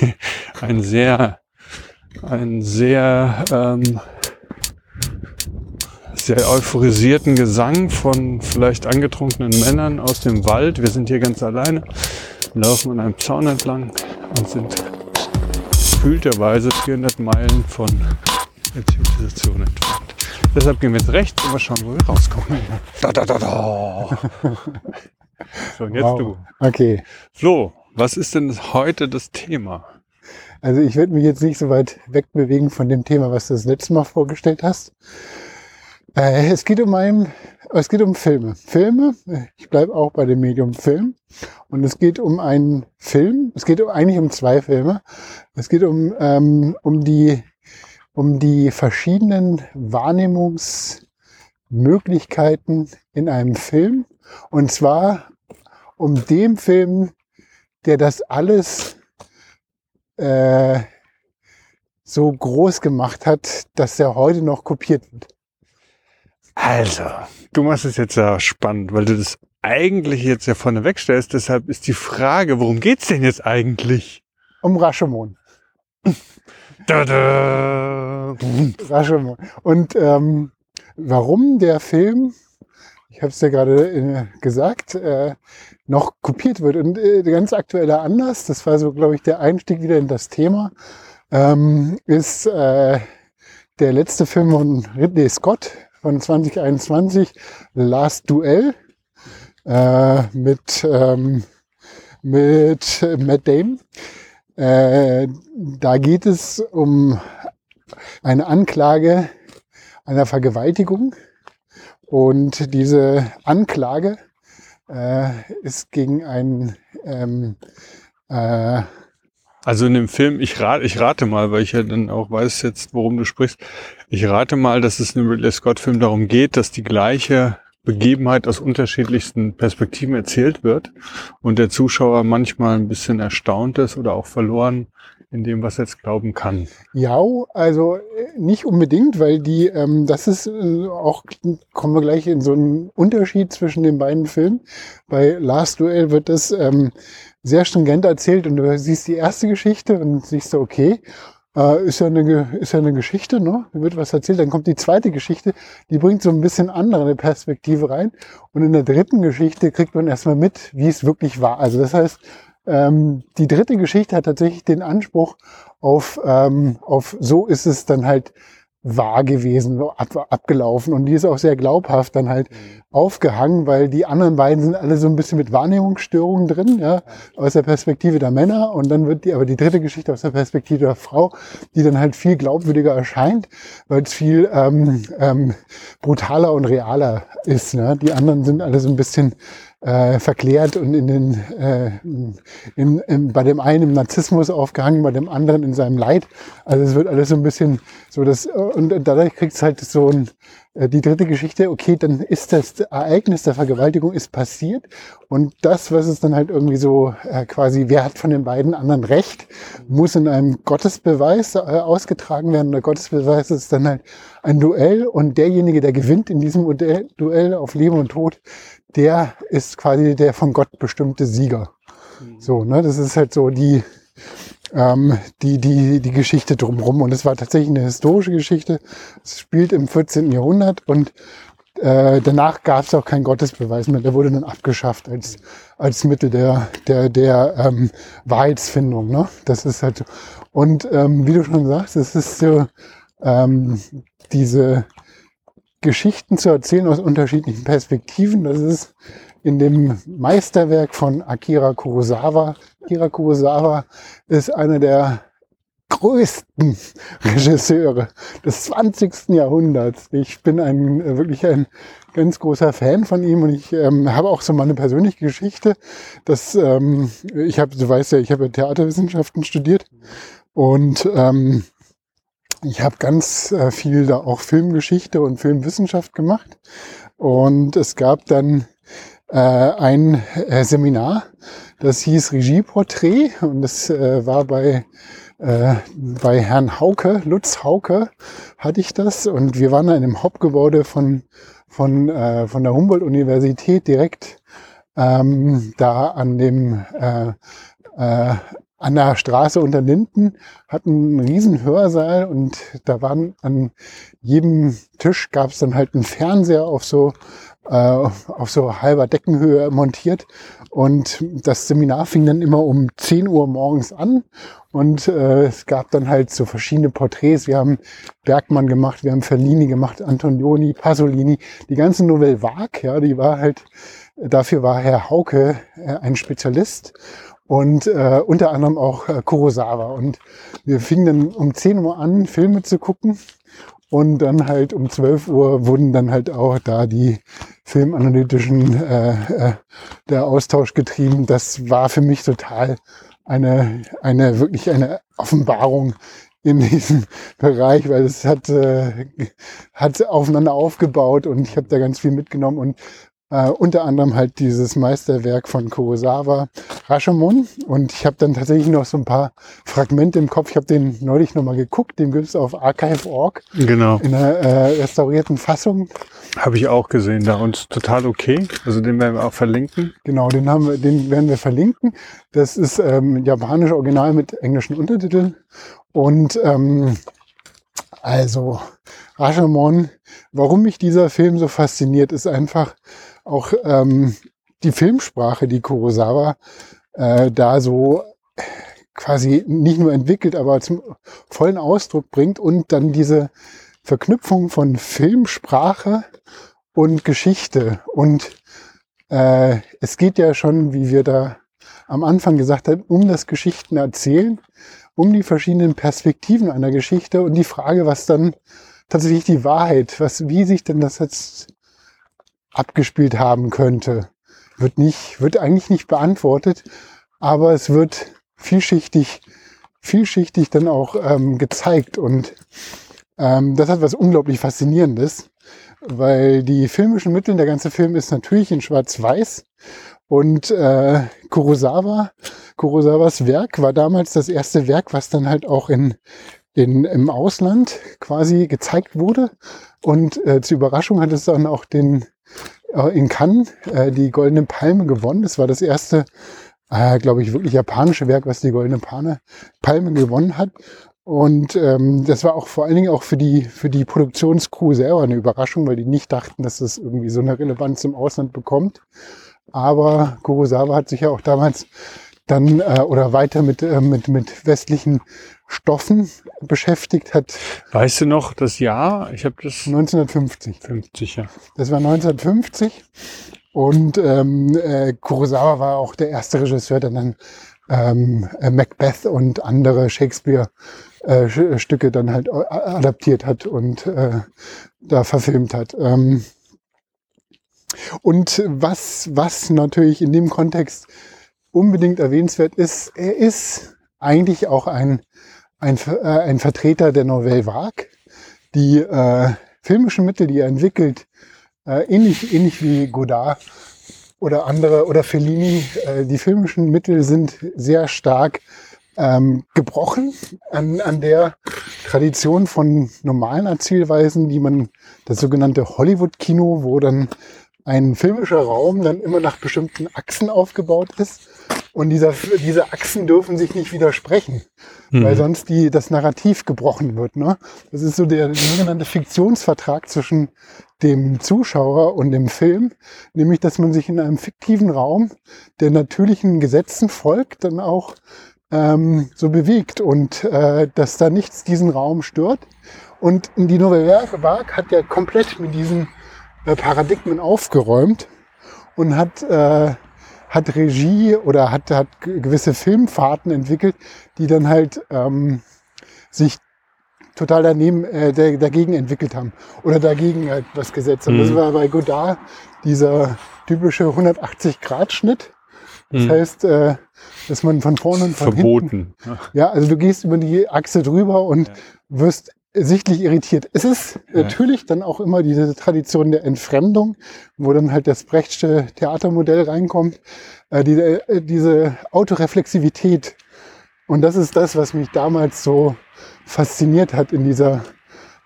einen sehr, einen sehr, ähm, sehr euphorisierten Gesang von vielleicht angetrunkenen Männern aus dem Wald. Wir sind hier ganz alleine, laufen an einem Zaun entlang und sind gefühlterweise 400 Meilen von der Zivilisation entfernt. Deshalb gehen wir jetzt rechts und mal schauen, wo wir rauskommen. Da, da, da, da. So, und jetzt wow. du. Okay. Flo, was ist denn heute das Thema? Also ich werde mich jetzt nicht so weit wegbewegen von dem Thema, was du das letzte Mal vorgestellt hast. Äh, es geht um ein, es geht um Filme. Filme, ich bleibe auch bei dem Medium Film. Und es geht um einen Film. Es geht eigentlich um zwei Filme. Es geht um, ähm, um die um die verschiedenen Wahrnehmungsmöglichkeiten in einem Film. Und zwar um den Film, der das alles äh, so groß gemacht hat, dass er heute noch kopiert wird. Also, du machst es jetzt ja spannend, weil du das eigentlich jetzt ja vorne wegstellst. Deshalb ist die Frage, worum geht's denn jetzt eigentlich? Um Rashomon. Da, da. Rashomon. Und ähm, warum der Film, ich habe es ja gerade äh, gesagt, äh, noch kopiert wird. Und äh, ganz aktueller Anlass, das war so, glaube ich, der Einstieg wieder in das Thema, ähm, ist äh, der letzte Film von Ridley Scott von 2021, Last Duell, äh, mit, ähm, mit Matt Damon. Äh, da geht es um eine Anklage einer Vergewaltigung. Und diese Anklage äh, ist gegen einen ähm, äh, also in dem Film, ich rate, ich rate mal, weil ich ja dann auch weiß jetzt, worum du sprichst. Ich rate mal, dass es in einem Ridley Scott-Film darum geht, dass die gleiche Begebenheit aus unterschiedlichsten Perspektiven erzählt wird und der Zuschauer manchmal ein bisschen erstaunt ist oder auch verloren in dem, was jetzt glauben kann. Ja, also äh, nicht unbedingt, weil die, ähm, das ist äh, auch, kommen wir gleich in so einen Unterschied zwischen den beiden Filmen. Bei Last Duel wird das ähm, sehr stringent erzählt und du siehst die erste Geschichte und siehst du, okay, äh, ist, ja eine, ist ja eine Geschichte, ne? Wird was erzählt. Dann kommt die zweite Geschichte, die bringt so ein bisschen andere Perspektive rein. Und in der dritten Geschichte kriegt man erstmal mit, wie es wirklich war. Also das heißt, ähm, die dritte Geschichte hat tatsächlich den Anspruch auf, ähm, auf so ist es dann halt wahr gewesen, ab, abgelaufen. Und die ist auch sehr glaubhaft dann halt mhm. aufgehangen, weil die anderen beiden sind alle so ein bisschen mit Wahrnehmungsstörungen drin, ja, aus der Perspektive der Männer. Und dann wird die, aber die dritte Geschichte aus der Perspektive der Frau, die dann halt viel glaubwürdiger erscheint, weil es viel ähm, ähm, brutaler und realer ist. Ne? Die anderen sind alle so ein bisschen äh, verklärt und in den, äh, in, in, bei dem einen im Narzissmus aufgehangen, bei dem anderen in seinem Leid. Also es wird alles so ein bisschen so das und dadurch kriegt es halt so ein, äh, die dritte Geschichte, okay, dann ist das Ereignis der Vergewaltigung ist passiert und das, was es dann halt irgendwie so äh, quasi, wer hat von den beiden anderen Recht, muss in einem Gottesbeweis äh, ausgetragen werden. Der Gottesbeweis ist dann halt ein Duell und derjenige, der gewinnt in diesem Duell auf Leben und Tod, der ist quasi der von Gott bestimmte Sieger. Mhm. So, ne, das ist halt so die, ähm, die, die, die Geschichte drumherum. Und es war tatsächlich eine historische Geschichte. Es spielt im 14. Jahrhundert und äh, danach gab es auch keinen Gottesbeweis mehr. Der wurde dann abgeschafft als, als Mittel der, der, der ähm, Wahrheitsfindung. Ne? Das ist halt so. Und ähm, wie du schon sagst, es ist so ähm, diese Geschichten zu erzählen aus unterschiedlichen Perspektiven. Das ist in dem Meisterwerk von Akira Kurosawa. Akira Kurosawa ist einer der größten Regisseure des 20. Jahrhunderts. Ich bin ein wirklich ein ganz großer Fan von ihm und ich ähm, habe auch so meine persönliche Geschichte. Dass, ähm, ich habe, du weißt ja, ich habe Theaterwissenschaften studiert und ähm, ich habe ganz äh, viel da auch Filmgeschichte und Filmwissenschaft gemacht. Und es gab dann äh, ein äh, Seminar, das hieß Regieporträt und das äh, war bei äh, bei Herrn Hauke, Lutz Hauke hatte ich das und wir waren da in einem Hauptgebäude von, von, äh, von der Humboldt-Universität direkt ähm, da an dem, äh, äh, an der Straße unter Linden, hatten einen riesen Hörsaal und da waren an jedem Tisch gab es dann halt einen Fernseher auf so äh, auf so halber Deckenhöhe montiert. Und das Seminar fing dann immer um 10 Uhr morgens an. Und äh, es gab dann halt so verschiedene Porträts. Wir haben Bergmann gemacht, wir haben Fellini gemacht, Antonioni, Pasolini, die ganze Nouvelle Vague, ja, die war halt, dafür war Herr Hauke äh, ein Spezialist und äh, unter anderem auch äh, Kurosawa. Und wir fingen dann um 10 Uhr an, Filme zu gucken. Und dann halt um 12 Uhr wurden dann halt auch da die filmanalytischen, äh, äh, der Austausch getrieben. Das war für mich total eine, eine wirklich eine Offenbarung in diesem Bereich, weil es hat, äh, hat aufeinander aufgebaut und ich habe da ganz viel mitgenommen und äh, unter anderem halt dieses Meisterwerk von Kurosawa, Rashomon. Und ich habe dann tatsächlich noch so ein paar Fragmente im Kopf. Ich habe den neulich nochmal geguckt. Den gibt es auf archive.org. Genau. In einer äh, restaurierten Fassung. Habe ich auch gesehen da und total okay. Also den werden wir auch verlinken. Genau, den haben wir, den werden wir verlinken. Das ist ähm, japanisch Original mit englischen Untertiteln. Und ähm, also Rashomon, warum mich dieser Film so fasziniert, ist einfach, auch ähm, die Filmsprache, die Kurosawa äh, da so quasi nicht nur entwickelt, aber zum vollen Ausdruck bringt und dann diese Verknüpfung von Filmsprache und Geschichte. Und äh, es geht ja schon, wie wir da am Anfang gesagt haben, um das Geschichten erzählen, um die verschiedenen Perspektiven einer Geschichte und die Frage, was dann tatsächlich die Wahrheit, was, wie sich denn das jetzt abgespielt haben könnte. Wird nicht, wird eigentlich nicht beantwortet, aber es wird vielschichtig, vielschichtig dann auch ähm, gezeigt und ähm, das hat was unglaublich Faszinierendes, weil die filmischen Mittel, der ganze Film ist natürlich in Schwarz-Weiß und äh, Kurosawa, Kurosawas Werk war damals das erste Werk, was dann halt auch in, in, im Ausland quasi gezeigt wurde. Und äh, zur Überraschung hat es dann auch den in Cannes äh, die Goldene Palme gewonnen. Das war das erste, äh, glaube ich, wirklich japanische Werk, was die Goldene Palme, Palme gewonnen hat. Und ähm, das war auch vor allen Dingen auch für die, für die Produktionscrew selber eine Überraschung, weil die nicht dachten, dass das irgendwie so eine Relevanz im Ausland bekommt. Aber Kurosawa hat sich ja auch damals dann äh, oder weiter mit, äh, mit, mit westlichen Stoffen beschäftigt hat. Weißt du noch das Jahr? Ich habe das 1950. 50, ja. Das war 1950 und ähm, äh, Kurosawa war auch der erste Regisseur, der dann ähm, äh, Macbeth und andere Shakespeare-Stücke äh, dann halt adaptiert hat und äh, da verfilmt hat. Ähm, und was, was natürlich in dem Kontext unbedingt erwähnenswert ist, er ist eigentlich auch ein ein, äh, ein Vertreter der Nouvelle Vague. Die äh, filmischen Mittel, die er entwickelt, äh, ähnlich, ähnlich wie Godard oder andere oder Fellini, äh, die filmischen Mittel sind sehr stark ähm, gebrochen an, an der Tradition von normalen Erzählweisen, die man, das sogenannte Hollywood-Kino, wo dann ein filmischer Raum dann immer nach bestimmten Achsen aufgebaut ist. Und dieser, diese Achsen dürfen sich nicht widersprechen, mhm. weil sonst die, das Narrativ gebrochen wird. Ne? Das ist so der sogenannte Fiktionsvertrag zwischen dem Zuschauer und dem Film, nämlich dass man sich in einem fiktiven Raum der natürlichen Gesetzen folgt, dann auch ähm, so bewegt und äh, dass da nichts diesen Raum stört. Und die Nouvelle Vague hat ja komplett mit diesen äh, Paradigmen aufgeräumt und hat, äh, hat Regie oder hat, hat gewisse Filmfahrten entwickelt, die dann halt ähm, sich total daneben, äh, dagegen entwickelt haben oder dagegen etwas gesetzt haben. Mhm. Das war bei Godard dieser typische 180-Grad-Schnitt. Das mhm. heißt, äh, dass man von vorne und von Verboten. hinten... Ja, also du gehst über die Achse drüber und ja. wirst sichtlich irritiert. Es ist ja. natürlich dann auch immer diese Tradition der Entfremdung, wo dann halt das Brechtsche Theatermodell reinkommt, äh, diese, äh, diese Autoreflexivität. Und das ist das, was mich damals so fasziniert hat in dieser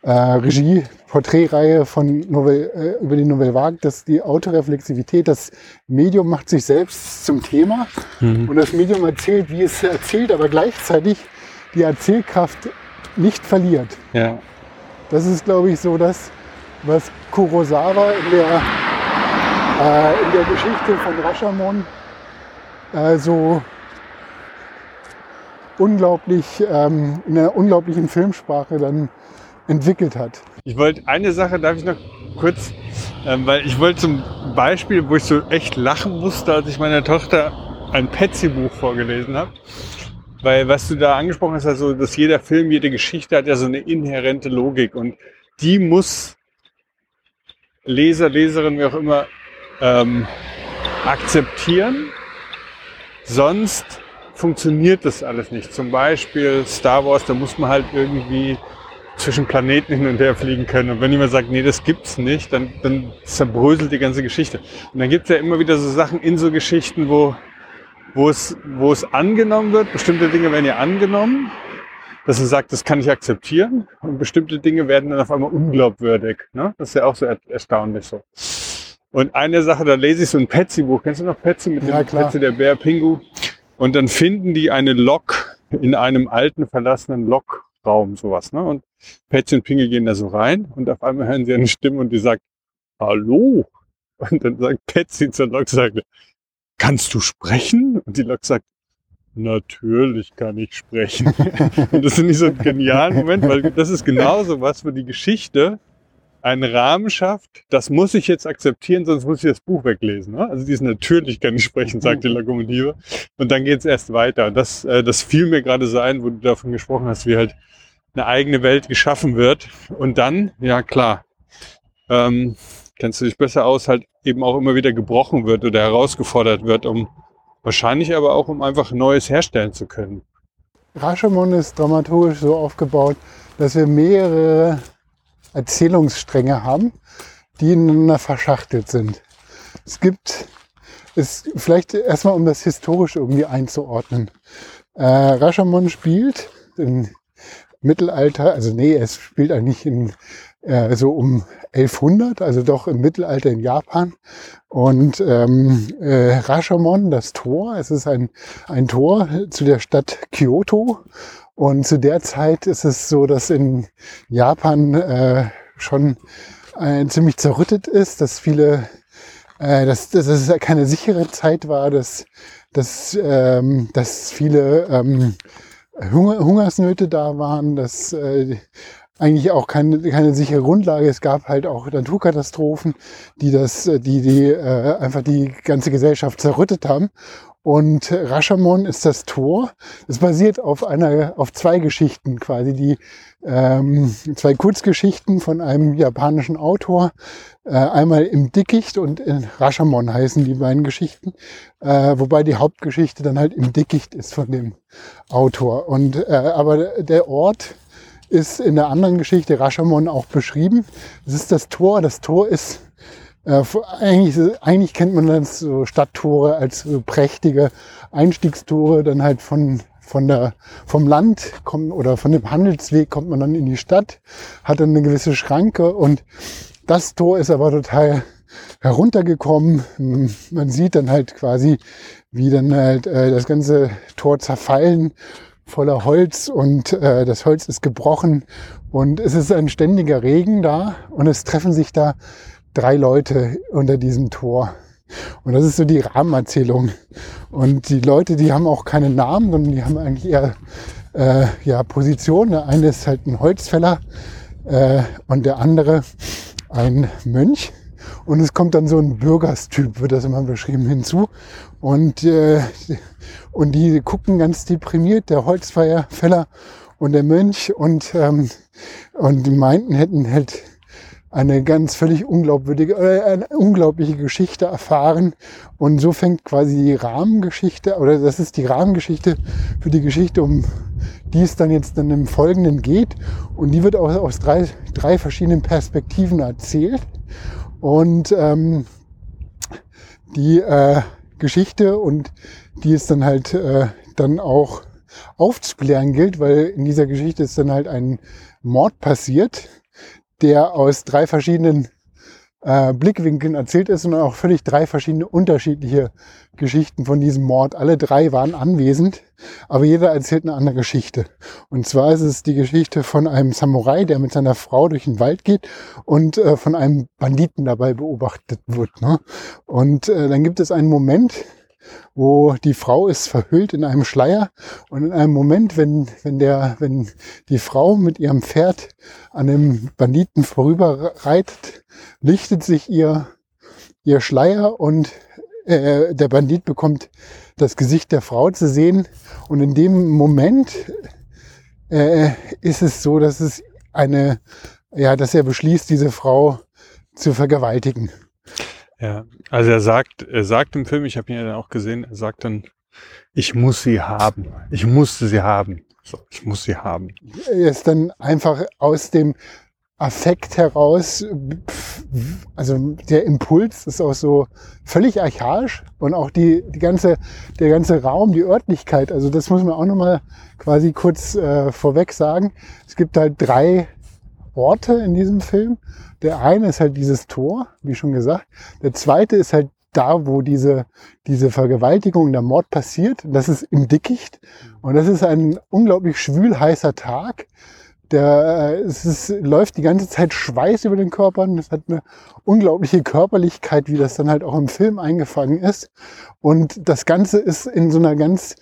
äh, Regie-Porträtreihe von Novel, äh, über die Nouvelle Vague, dass die Autoreflexivität, das Medium macht sich selbst zum Thema Mhm. und das Medium erzählt, wie es erzählt, aber gleichzeitig die Erzählkraft nicht verliert. Ja. Das ist, glaube ich, so das, was Kurosawa in der, äh, in der Geschichte von Rashomon äh, so unglaublich, ähm, in einer unglaublichen Filmsprache dann entwickelt hat. Ich wollte eine Sache, darf ich noch kurz, ähm, weil ich wollte zum Beispiel, wo ich so echt lachen musste, als ich meiner Tochter ein Petsy-Buch vorgelesen habe. Weil was du da angesprochen hast, also, dass jeder Film, jede Geschichte hat ja so eine inhärente Logik und die muss Leser, Leserin, wie auch immer, ähm, akzeptieren. Sonst funktioniert das alles nicht. Zum Beispiel Star Wars, da muss man halt irgendwie zwischen Planeten hin und her fliegen können. Und wenn jemand sagt, nee, das gibt's nicht, dann, dann zerbröselt die ganze Geschichte. Und dann gibt's ja immer wieder so Sachen in so Geschichten, wo, wo, es, wo es angenommen wird. Bestimmte Dinge werden ja angenommen, dass man sagt, das kann ich akzeptieren. Und bestimmte Dinge werden dann auf einmal unglaubwürdig. Ne? Das ist ja auch so er erstaunlich so. Und eine Sache, da lese ich so ein Petsy-Buch. Kennst du noch Petsy mit Ja, dem klar. Petsy, der Bär Pingu? Und dann finden die eine Lok in einem alten, verlassenen Lokraum, sowas. Ne? Und Petsy und Pingu gehen da so rein und auf einmal hören sie eine Stimme und die sagt, Hallo? Und dann sagt Petsy zur Lok, sagt, kannst du sprechen? Und die Lok sagt, natürlich kann ich sprechen. und das finde ich so einen genialen Moment, weil das ist genauso was, wo die Geschichte einen Rahmen schafft, das muss ich jetzt akzeptieren, sonst muss ich das Buch weglesen. Ne? Also dieses natürlich kann ich sprechen, sagt die Lokomotive. Und dann geht es erst weiter. Und das, äh, das fiel mir gerade so ein, wo du davon gesprochen hast, wie halt eine eigene Welt geschaffen wird. Und dann, ja klar, ähm, kennst du dich besser aus, halt eben auch immer wieder gebrochen wird oder herausgefordert wird, um wahrscheinlich aber auch, um einfach Neues herstellen zu können. Rashomon ist dramaturgisch so aufgebaut, dass wir mehrere Erzählungsstränge haben, die ineinander verschachtelt sind. Es gibt, es vielleicht erstmal um das historisch irgendwie einzuordnen. Äh, Rashomon spielt im Mittelalter, also nee, es spielt eigentlich in äh, so um 1100, also doch im Mittelalter in Japan. Und ähm, äh, Rashomon, das Tor, es ist ein, ein Tor zu der Stadt Kyoto. Und zu der Zeit ist es so, dass in Japan äh, schon äh, ziemlich zerrüttet ist, dass viele, äh, dass, dass es keine sichere Zeit war, dass, dass, ähm, dass viele ähm, Hunger, Hungersnöte da waren, dass äh, eigentlich auch keine, keine sichere Grundlage. Es gab halt auch Naturkatastrophen, die das, äh, die, die äh, einfach die ganze Gesellschaft zerrüttet haben. Und Rashomon ist das Tor. Es basiert auf einer, auf zwei Geschichten quasi, die ähm, zwei Kurzgeschichten von einem japanischen Autor. Äh, einmal im Dickicht und in Rashomon heißen die beiden Geschichten. Äh, wobei die Hauptgeschichte dann halt im Dickicht ist von dem Autor. Und äh, aber der Ort ist in der anderen Geschichte Rashomon auch beschrieben. Es ist das Tor. Das Tor ist äh, eigentlich, eigentlich kennt man das so Stadttore als so prächtige Einstiegstore, dann halt von von der vom Land kommt oder von dem Handelsweg kommt man dann in die Stadt, hat dann eine gewisse Schranke und das Tor ist aber total heruntergekommen. Man sieht dann halt quasi, wie dann halt äh, das ganze Tor zerfallen voller Holz und äh, das Holz ist gebrochen und es ist ein ständiger Regen da und es treffen sich da drei Leute unter diesem Tor. Und das ist so die Rahmenerzählung. Und die Leute, die haben auch keine Namen, sondern die haben eigentlich eher äh, ja, Positionen. Der eine ist halt ein Holzfäller äh, und der andere ein Mönch. Und es kommt dann so ein Bürgerstyp, wird das immer beschrieben, hinzu. Und, äh, und die gucken ganz deprimiert, der Holzfäller und der Mönch. Und, ähm, und die meinten, hätten halt eine ganz völlig unglaubwürdige, äh, eine unglaubliche Geschichte erfahren. Und so fängt quasi die Rahmengeschichte, oder das ist die Rahmengeschichte für die Geschichte, um die es dann jetzt dann im Folgenden geht. Und die wird aus, aus drei, drei verschiedenen Perspektiven erzählt. Und ähm, die äh, Geschichte und die es dann halt äh, dann auch aufzuklären gilt, weil in dieser Geschichte ist dann halt ein Mord passiert der aus drei verschiedenen äh, Blickwinkeln erzählt ist und auch völlig drei verschiedene unterschiedliche Geschichten von diesem Mord. Alle drei waren anwesend, aber jeder erzählt eine andere Geschichte. Und zwar ist es die Geschichte von einem Samurai, der mit seiner Frau durch den Wald geht und äh, von einem Banditen dabei beobachtet wird. Ne? Und äh, dann gibt es einen Moment, wo die Frau ist verhüllt in einem Schleier und in einem Moment, wenn, wenn, der, wenn die Frau mit ihrem Pferd an dem Banditen vorüberreitet, lichtet sich ihr, ihr Schleier und äh, der Bandit bekommt das Gesicht der Frau zu sehen und in dem Moment äh, ist es so, dass es eine, ja, dass er beschließt, diese Frau zu vergewaltigen. Ja, also er sagt, er sagt im Film, ich habe ihn ja dann auch gesehen, er sagt dann, ich muss sie haben. Ich musste sie haben. So, ich muss sie haben. Er ist dann einfach aus dem Affekt heraus, also der Impuls ist auch so völlig archaisch und auch die, die ganze, der ganze Raum, die Örtlichkeit, also das muss man auch nochmal quasi kurz äh, vorweg sagen. Es gibt halt drei Orte in diesem Film der eine ist halt dieses Tor, wie schon gesagt. Der zweite ist halt da, wo diese, diese Vergewaltigung, der Mord passiert. Das ist im Dickicht. Und das ist ein unglaublich schwül heißer Tag. Der, äh, es ist, läuft die ganze Zeit Schweiß über den Körper. Das hat eine unglaubliche Körperlichkeit, wie das dann halt auch im Film eingefangen ist. Und das Ganze ist in so einer ganz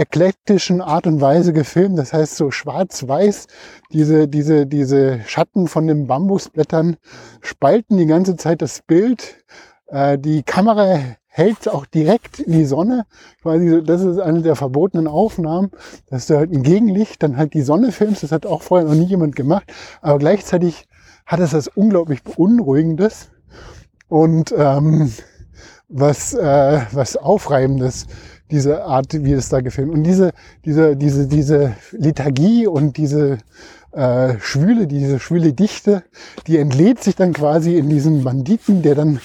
eklektischen Art und Weise gefilmt. Das heißt so schwarz-weiß. Diese, diese, diese Schatten von den Bambusblättern spalten die ganze Zeit das Bild. Äh, die Kamera hält auch direkt in die Sonne. Quasi, das ist eine der verbotenen Aufnahmen, dass du halt ein Gegenlicht dann halt die Sonne filmst. Das hat auch vorher noch nie jemand gemacht. Aber gleichzeitig hat es das unglaublich Beunruhigendes und ähm, was, äh, was Aufreibendes diese Art, wie es da gefilmt. Und diese, diese, diese, diese Lethargie und diese äh, Schwüle, diese schwüle Dichte, die entlädt sich dann quasi in diesen Banditen, der dann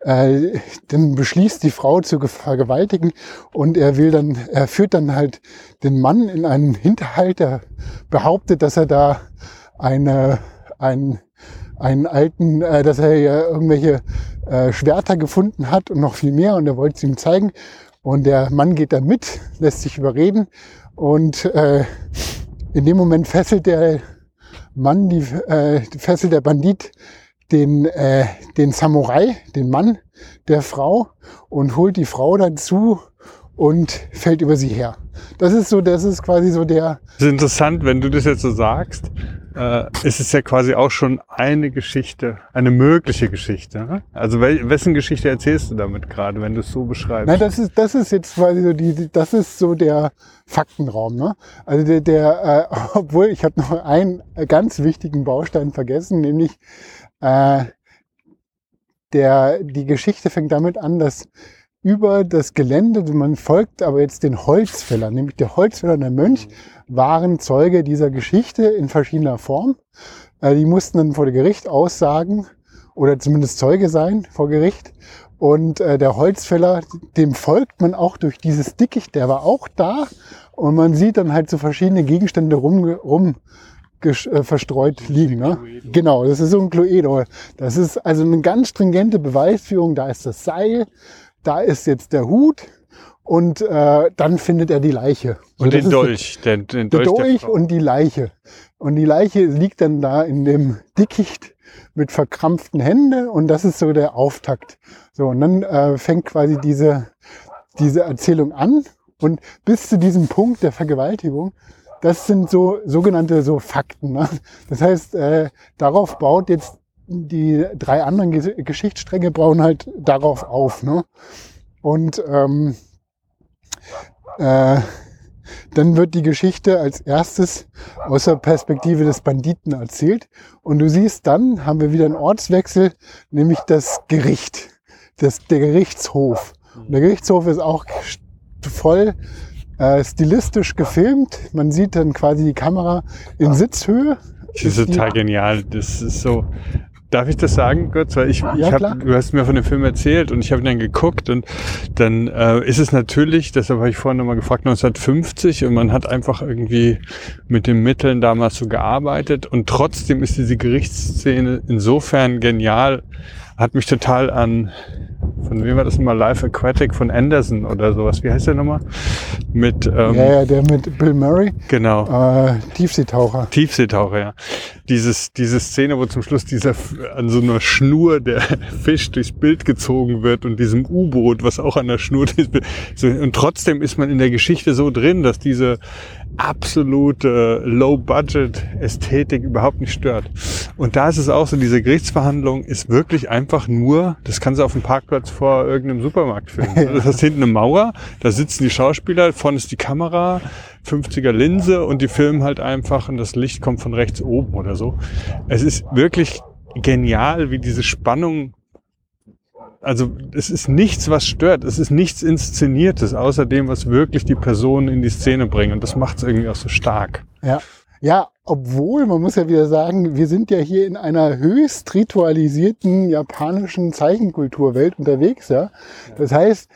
äh, dann beschließt, die Frau zu vergewaltigen und er will dann, er führt dann halt den Mann in einen Hinterhalt, der behauptet, dass er da eine, ein, einen alten, äh, dass er ja irgendwelche äh, Schwerter gefunden hat und noch viel mehr und er wollte es ihm zeigen und der Mann geht da mit, lässt sich überreden und äh, in dem Moment fesselt der Mann, die, äh, fesselt der Bandit den, äh, den Samurai, den Mann der Frau und holt die Frau dazu und fällt über sie her. Das ist so, das ist quasi so der. Das ist interessant, wenn du das jetzt so sagst äh, ist es ja quasi auch schon eine Geschichte, eine mögliche Geschichte. Ne? Also wel, wessen Geschichte erzählst du damit gerade, wenn du es so beschreibst? Nein, das ist, das ist jetzt quasi so die, das ist so der Faktenraum. Ne? Also der, der äh, obwohl ich habe noch einen ganz wichtigen Baustein vergessen, nämlich äh, der, die Geschichte fängt damit an, dass über das Gelände, man folgt aber jetzt den Holzfällern, nämlich der Holzfäller und der Mönch waren Zeuge dieser Geschichte in verschiedener Form. Äh, die mussten dann vor Gericht aussagen oder zumindest Zeuge sein vor Gericht. Und äh, der Holzfäller, dem folgt man auch durch dieses Dickicht, der war auch da. Und man sieht dann halt so verschiedene Gegenstände rum, rum äh, verstreut liegen. Ne? Genau, das ist so ein Cluedo. Das ist also eine ganz stringente Beweisführung. Da ist das Seil, da ist jetzt der Hut, und äh, dann findet er die Leiche. Und, und den Dolch. Den, den Dolch, Dolch und die Leiche. Und die Leiche liegt dann da in dem Dickicht mit verkrampften Händen und das ist so der Auftakt. So, und dann äh, fängt quasi diese, diese Erzählung an und bis zu diesem Punkt der Vergewaltigung, das sind so sogenannte so Fakten. Ne? Das heißt, äh, darauf baut jetzt die drei anderen Geschichtsstränge bauen halt darauf auf. Ne? Und ähm, äh, dann wird die Geschichte als erstes aus der Perspektive des Banditen erzählt. Und du siehst, dann haben wir wieder einen Ortswechsel, nämlich das Gericht, das, der Gerichtshof. Und der Gerichtshof ist auch voll äh, stilistisch gefilmt. Man sieht dann quasi die Kamera in Sitzhöhe. Das ist total genial. Das ist so, darf ich das sagen, Götz? Weil ich, Ja, ich hab, du hast mir von dem Film erzählt und ich habe ihn dann geguckt und dann äh, ist es natürlich, deshalb habe ich vorhin nochmal gefragt, 1950 und man hat einfach irgendwie mit den Mitteln damals so gearbeitet und trotzdem ist diese Gerichtsszene insofern genial, hat mich total an, von wem war das nochmal, Life Aquatic von Anderson oder sowas, wie heißt der nochmal? Mit, ähm, ja, ja, der mit Bill Murray, genau. äh, Tiefseetaucher. Tiefseetaucher, ja. Dieses, diese Szene, wo zum Schluss dieser an so einer Schnur der Fisch durchs Bild gezogen wird und diesem U-Boot, was auch an der Schnur durchs Bild. So, und trotzdem ist man in der Geschichte so drin, dass diese absolute Low-Budget-Ästhetik überhaupt nicht stört. Und da ist es auch so, diese Gerichtsverhandlung ist wirklich einfach nur, das kannst du auf dem Parkplatz vor irgendeinem Supermarkt filmen. Das ist hinten eine Mauer, da sitzen die Schauspieler, vorne ist die Kamera, 50er Linse und die filmen halt einfach und das Licht kommt von rechts oben oder so. Es ist wirklich genial, wie diese Spannung also es ist nichts, was stört. Es ist nichts Inszeniertes, außer dem, was wirklich die Personen in die Szene bringen. Und das macht es irgendwie auch so stark. Ja. Ja, obwohl, man muss ja wieder sagen, wir sind ja hier in einer höchst ritualisierten japanischen Zeichenkulturwelt unterwegs, ja. Das heißt,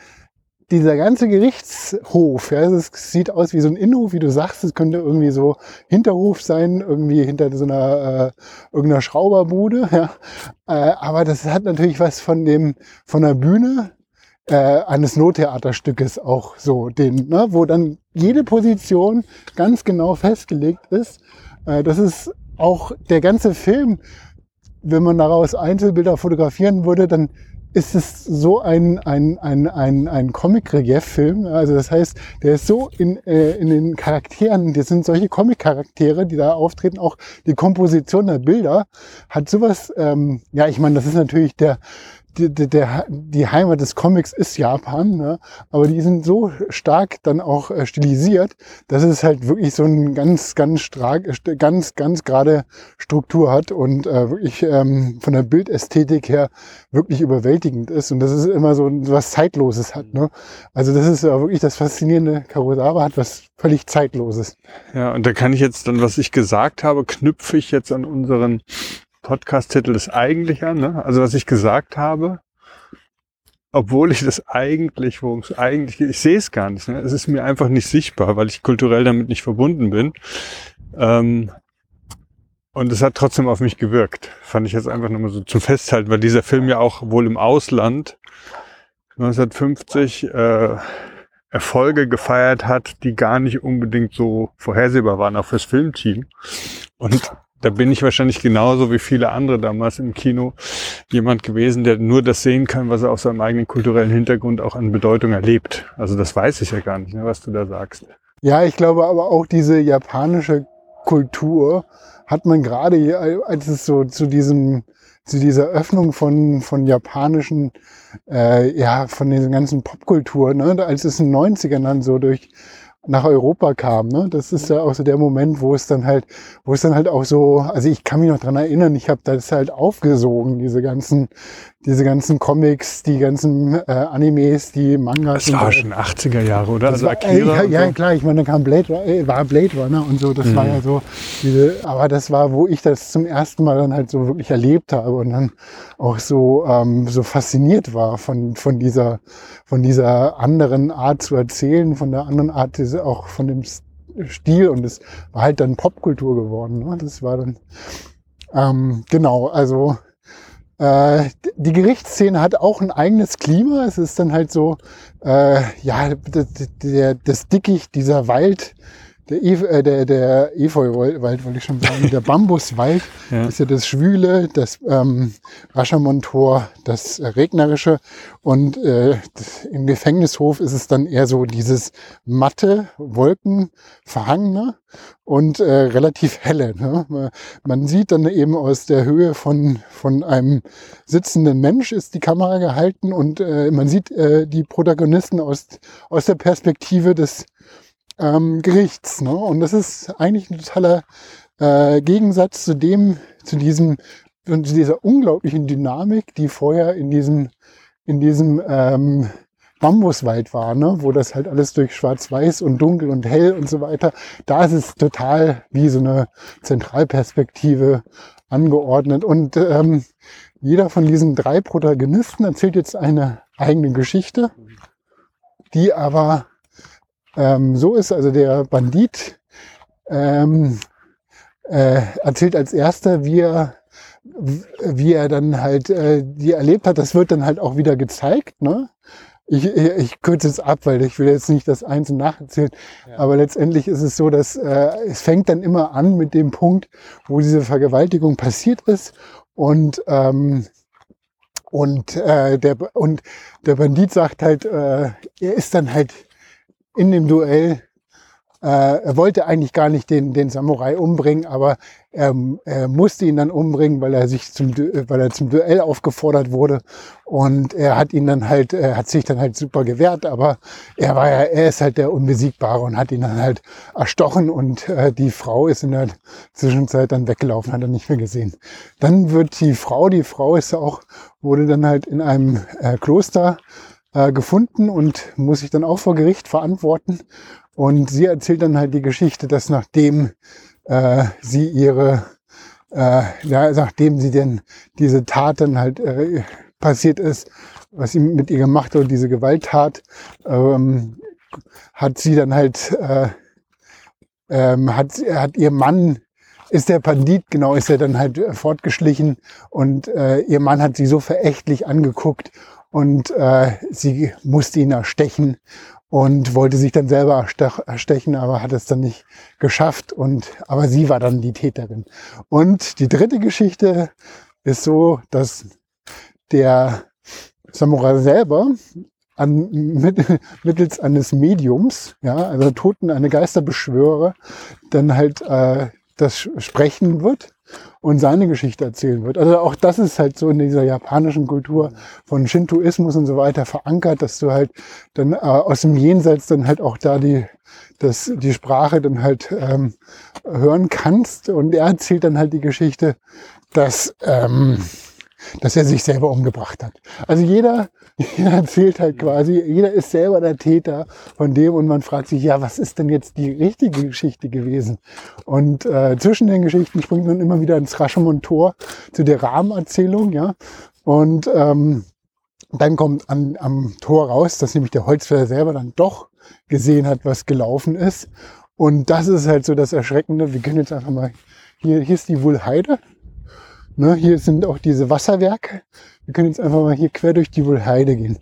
dieser ganze Gerichtshof, ja, es sieht aus wie so ein Innenhof, wie du sagst, es könnte irgendwie so Hinterhof sein, irgendwie hinter so einer äh, irgendeiner Schrauberbude, ja. Äh, aber das hat natürlich was von dem von der Bühne äh, eines Nottheaterstückes auch so, den, ne, wo dann jede Position ganz genau festgelegt ist. Äh, das ist auch der ganze Film, wenn man daraus Einzelbilder fotografieren würde, dann ist es so ein, ein, ein, ein, ein Comic-Relief-Film. Also das heißt, der ist so in, äh, in den Charakteren, das sind solche Comic-Charaktere, die da auftreten, auch die Komposition der Bilder hat sowas, ähm, ja, ich meine, das ist natürlich der, die, der, die Heimat des Comics ist Japan, ne? aber die sind so stark dann auch äh, stilisiert, dass es halt wirklich so ein ganz, ganz stark, ganz, ganz gerade Struktur hat und äh, wirklich ähm, von der Bildästhetik her wirklich überwältigend ist und das ist immer so was Zeitloses hat. Ne? Also das ist ja wirklich das Faszinierende. Kurosawa hat was völlig Zeitloses. Ja, und da kann ich jetzt dann, was ich gesagt habe, knüpfe ich jetzt an unseren Podcast-Titel das eigentlich an. Ne? Also was ich gesagt habe, obwohl ich das eigentlich, worum es eigentlich geht, ich sehe es gar nicht. Ne? Es ist mir einfach nicht sichtbar, weil ich kulturell damit nicht verbunden bin. Ähm, und es hat trotzdem auf mich gewirkt. Fand ich jetzt einfach nochmal so zum Festhalten, weil dieser Film ja auch wohl im Ausland 1950 äh, Erfolge gefeiert hat, die gar nicht unbedingt so vorhersehbar waren, auch fürs Filmteam. Und da bin ich wahrscheinlich genauso wie viele andere damals im Kino jemand gewesen, der nur das sehen kann, was er aus seinem eigenen kulturellen Hintergrund auch an Bedeutung erlebt. Also das weiß ich ja gar nicht, ne, was du da sagst. Ja, ich glaube aber auch diese japanische Kultur hat man gerade, als es so zu diesem zu dieser Öffnung von, von japanischen, äh, ja, von diesen ganzen Popkultur, ne, als es in den 90ern dann so durch nach Europa kam, ne? Das ist ja auch so der Moment, wo es dann halt, wo es dann halt auch so, also ich kann mich noch dran erinnern, ich habe das halt aufgesogen, diese ganzen, diese ganzen Comics, die ganzen äh, Animes, die Mangas. Das war schon 80er Jahre, oder? Also war, Akira. äh, und ja, ja so. klar, ich meine, da kam Blade, äh, war Blade Runner und so, das Mhm. war ja so diese, aber das war, wo ich das zum ersten Mal dann halt so wirklich erlebt habe und dann auch so, ähm, so fasziniert war von, von dieser, von dieser anderen Art zu erzählen, von der anderen Art, diese, auch von dem Stil und es war halt dann Popkultur geworden, ne? das war dann, ähm, genau, also, äh, die Gerichtsszene hat auch ein eigenes Klima. Es ist dann halt so, äh, ja, der, das Dickicht, dieser Wald, der, Ef äh, der, der Efeuwald, wollte ich schon sagen, der Bambuswald, Ja. ist ja das Schwüle, das ähm, Raschermontor, das äh, Regnerische. Und äh, das, im Gefängnishof ist es dann eher so dieses matte, wolkenverhangene und äh, relativ helle. Ne? Man- Man sieht dann eben aus der Höhe von, von einem sitzenden Mensch ist die Kamera gehalten und äh, man sieht äh, die Protagonisten aus, aus der Perspektive des ähm, Gerichts. Ne? Und das ist eigentlich ein totaler äh, Gegensatz zu dem, zu diesem, zu dieser unglaublichen Dynamik, die vorher in diesem, in diesem ähm, Bambuswald war, ne? wo das halt alles durch Schwarz-Weiß und Dunkel und Hell und so weiter, da ist es total wie so eine Zentralperspektive angeordnet. Und ähm, jeder von diesen drei Protagonisten erzählt jetzt eine eigene Geschichte, die aber ähm, so ist. Also der Bandit ähm, äh, erzählt als erster, wie er wie er dann halt äh, die erlebt hat, das wird dann halt auch wieder gezeigt. Ne? Ich, ich, ich kürze es ab, weil ich will jetzt nicht das einzeln nacherzählen. Ja. Aber letztendlich ist es so, dass äh, es fängt dann immer an mit dem Punkt, wo diese Vergewaltigung passiert ist und ähm, und äh, der und der Bandit sagt halt, äh, er ist dann halt in dem Duell äh, er wollte eigentlich gar nicht den, den Samurai umbringen, aber er, er musste ihn dann umbringen, weil er sich zum, weil er zum Duell aufgefordert wurde. Und er hat ihn dann halt, er hat sich dann halt super gewehrt, aber er war ja, er ist halt der Unbesiegbare und hat ihn dann halt erstochen und äh, die Frau ist in der Zwischenzeit dann weggelaufen, hat er nicht mehr gesehen. Dann wird die Frau, die Frau ist auch, wurde dann halt in einem äh, Kloster äh, gefunden und muss sich dann auch vor Gericht verantworten. Und sie erzählt dann halt die Geschichte, dass nachdem äh, sie ihre, äh, ja, nachdem sie denn diese Tat dann halt äh, passiert ist, was sie mit ihr gemacht hat, diese Gewalttat, ähm, hat sie dann halt, äh, ähm, hat, hat ihr Mann ist der Pandit, genau, ist er dann halt fortgeschlichen und äh, ihr Mann hat sie so verächtlich angeguckt und äh, sie musste ihn erstechen und wollte sich dann selber erstechen, aber hat es dann nicht geschafft. Und aber sie war dann die Täterin. Und die dritte Geschichte ist so, dass der Samurai selber an, mit, mittels eines Mediums, ja, also Toten, eine Geisterbeschwörer, dann halt äh, das sprechen wird und seine Geschichte erzählen wird. Also auch das ist halt so in dieser japanischen Kultur von Shintoismus und so weiter verankert, dass du halt dann äh, aus dem Jenseits dann halt auch da die, das, die Sprache dann halt ähm, hören kannst. Und er erzählt dann halt die Geschichte, dass, ähm, dass er sich selber umgebracht hat. Also jeder jeder erzählt halt quasi, jeder ist selber der Täter von dem und man fragt sich, ja, was ist denn jetzt die richtige Geschichte gewesen? Und äh, zwischen den Geschichten springt man immer wieder ins Rashomon-Tor zu der Rahmenerzählung, ja. Und ähm, dann kommt an, am Tor raus, dass nämlich der Holzfäller selber dann doch gesehen hat, was gelaufen ist. Und das ist halt so das Erschreckende. Wir können jetzt einfach mal, hier, hier ist die Wuhlheide. Ne, hier sind auch diese Wasserwerke. Wir können jetzt einfach mal hier quer durch die Wohlheide gehen.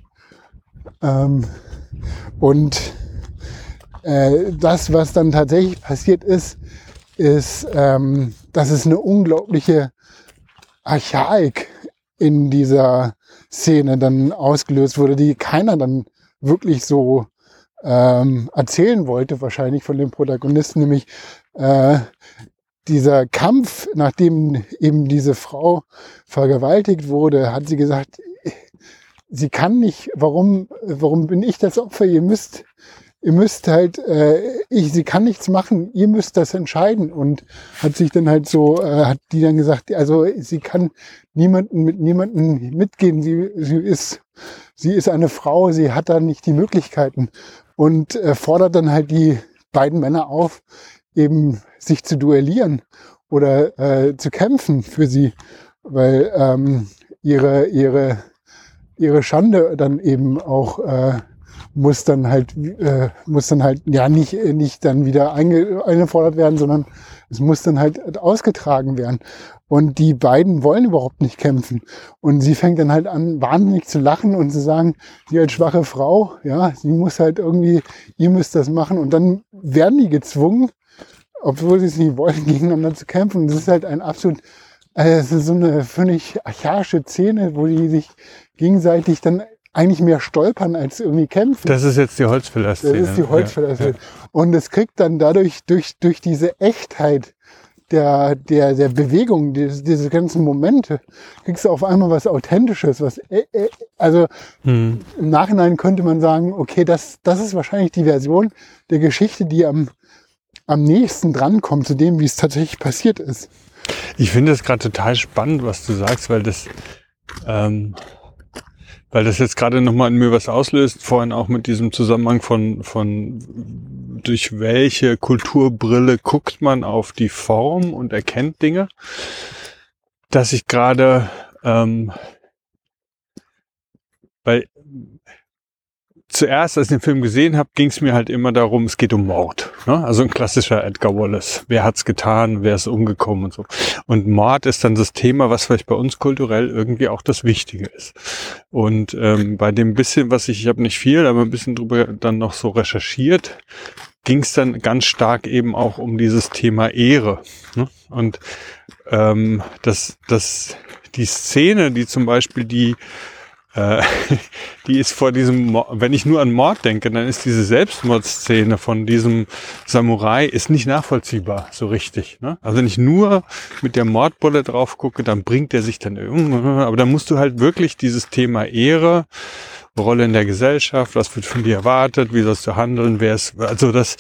Ähm, und äh, das, was dann tatsächlich passiert ist, ist, ähm, dass es eine unglaubliche Archaik in dieser Szene dann ausgelöst wurde, die keiner dann wirklich so ähm, erzählen wollte, wahrscheinlich von dem Protagonisten, nämlich äh, dieser Kampf, nachdem eben diese Frau vergewaltigt wurde, hat sie gesagt, sie kann nicht, warum, warum bin ich das Opfer? Ihr müsst, ihr müsst halt, äh, ich, sie kann nichts machen, ihr müsst das entscheiden. Und hat sich dann halt so, äh, hat die dann gesagt, also sie kann niemanden mit niemanden mitgehen. Sie, sie ist, sie ist eine Frau, sie hat da nicht die Möglichkeiten. Und äh, fordert dann halt die beiden Männer auf, eben sich zu duellieren oder äh, zu kämpfen für sie, weil ähm, ihre, ihre, ihre Schande dann eben auch äh, muss dann halt äh, muss dann halt ja nicht nicht dann wieder einge eingefordert werden, sondern es muss dann halt ausgetragen werden. Und die beiden wollen überhaupt nicht kämpfen. Und sie fängt dann halt an, wahnsinnig zu lachen und zu sagen, sie als schwache Frau, ja, sie muss halt irgendwie, ihr müsst das machen. Und dann werden die gezwungen, obwohl sie es nicht wollen, gegeneinander zu kämpfen. Das ist halt ein absolut, also es ist so eine völlig archaische Szene, wo die sich gegenseitig dann eigentlich mehr stolpern als irgendwie kämpfen. Das ist jetzt die Holzfäller-Szene. Das ist die Holzfäller-Szene. Ja, ja. Und es kriegt dann dadurch, durch, durch diese Echtheit der, der, der Bewegung, diese, diese ganzen Momente, kriegst du auf einmal was Authentisches, was, äh, äh, also hm. im Nachhinein könnte man sagen, okay, das, das ist wahrscheinlich die Version der Geschichte, die am am nächsten drankommt zu dem, wie es tatsächlich passiert ist. Ich finde es gerade total spannend, was du sagst, weil das, ähm, weil das jetzt gerade nochmal in mir was auslöst, vorhin auch mit diesem Zusammenhang von, von durch welche Kulturbrille guckt man auf die Form und erkennt Dinge, dass ich gerade, ähm, weil zuerst, als ich den Film gesehen habe, ging es mir halt immer darum, es geht um Mord. Ne? Also ein klassischer Edgar Wallace. Wer hat's getan, wer ist umgekommen und so. Und Mord ist dann das Thema, was vielleicht bei uns kulturell irgendwie auch das Wichtige ist. Und ähm, bei dem bisschen, was ich, ich habe nicht viel, aber ein bisschen drüber dann noch so recherchiert, ging es dann ganz stark eben auch um dieses Thema Ehre. Ne? Und ähm, das, das, die Szene, die zum Beispiel die äh, die ist vor diesem, wenn ich nur an Mord denke, dann ist diese Selbstmordszene von diesem Samurai ist nicht nachvollziehbar so richtig. Ne? Also wenn ich nur mit der Mordbulle drauf gucke, dann bringt er sich dann irgendwie, aber dann musst du halt wirklich dieses Thema Ehre, Rolle in der Gesellschaft, was wird von dir erwartet, wie sollst du handeln, wer ist, also das,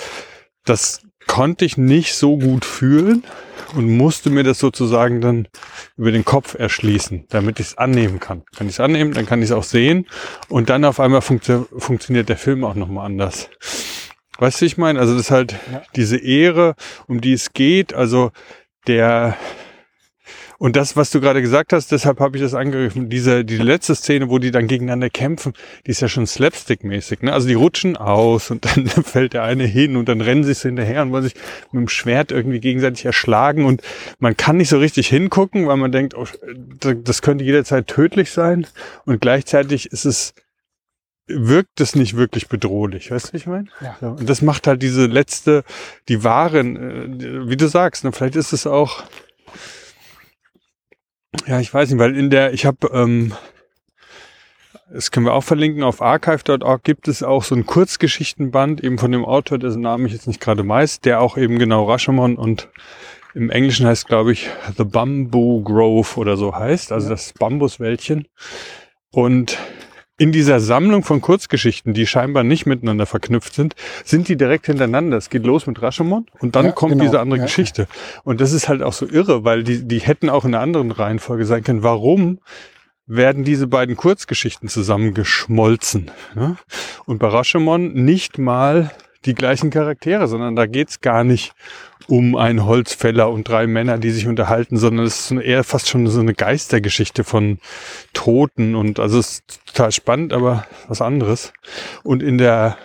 das konnte ich nicht so gut fühlen und musste mir das sozusagen dann über den Kopf erschließen, damit ich es annehmen kann. Kann ich es annehmen, dann kann ich es auch sehen und dann auf einmal funktio funktioniert der Film auch nochmal anders. Weißt du, ich meine? Also das ist halt ja. diese Ehre, um die es geht. Also der und das, was du gerade gesagt hast, deshalb habe ich das angegriffen, diese, die letzte Szene, wo die dann gegeneinander kämpfen, die ist ja schon slapstick-mäßig. Ne? Also die rutschen aus und dann fällt der eine hin und dann rennen sie sich hinterher und wollen sich mit dem Schwert irgendwie gegenseitig erschlagen und man kann nicht so richtig hingucken, weil man denkt, oh, das könnte jederzeit tödlich sein und gleichzeitig ist es wirkt es nicht wirklich bedrohlich, weißt du, wie ich meine? Ja. So, und das macht halt diese letzte, die wahren, äh, wie du sagst, ne, vielleicht ist es auch ja, ich weiß nicht, weil in der, ich habe, ähm, das können wir auch verlinken, auf archive.org gibt es auch so ein Kurzgeschichtenband, eben von dem Autor, dessen Namen ich jetzt nicht gerade weiß, der auch eben genau Rashomon und im Englischen heißt, glaube ich, The Bamboo Grove oder so heißt, also das Bambuswäldchen. Und in dieser Sammlung von Kurzgeschichten, die scheinbar nicht miteinander verknüpft sind, sind die direkt hintereinander. Es geht los mit Rashomon und dann ja, kommt genau. diese andere ja. Geschichte. Und das ist halt auch so irre, weil die, die hätten auch in einer anderen Reihenfolge sein können. Warum werden diese beiden Kurzgeschichten zusammengeschmolzen? Ne? Und bei Rashomon nicht mal die gleichen Charaktere, sondern da geht's gar nicht um einen Holzfäller und drei Männer, die sich unterhalten, sondern es ist eher fast schon so eine Geistergeschichte von Toten und also es ist total spannend, aber was anderes. Und in der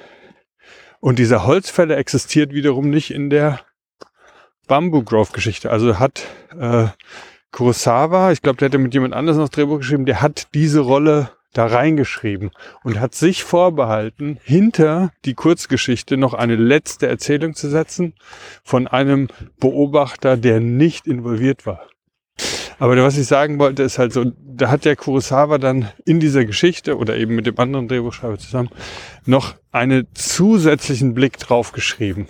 und dieser Holzfäller existiert wiederum nicht in der Bamboo Grove Geschichte. Also hat äh, Kurosawa, ich glaube, der hätte mit jemand anders noch Drehbuch geschrieben, der hat diese Rolle da reingeschrieben und hat sich vorbehalten, hinter die Kurzgeschichte noch eine letzte Erzählung zu setzen von einem Beobachter, der nicht involviert war. Aber was ich sagen wollte, ist halt so, da hat der Kurosawa dann in dieser Geschichte oder eben mit dem anderen Drehbuchschreiber zusammen noch einen zusätzlichen Blick drauf geschrieben.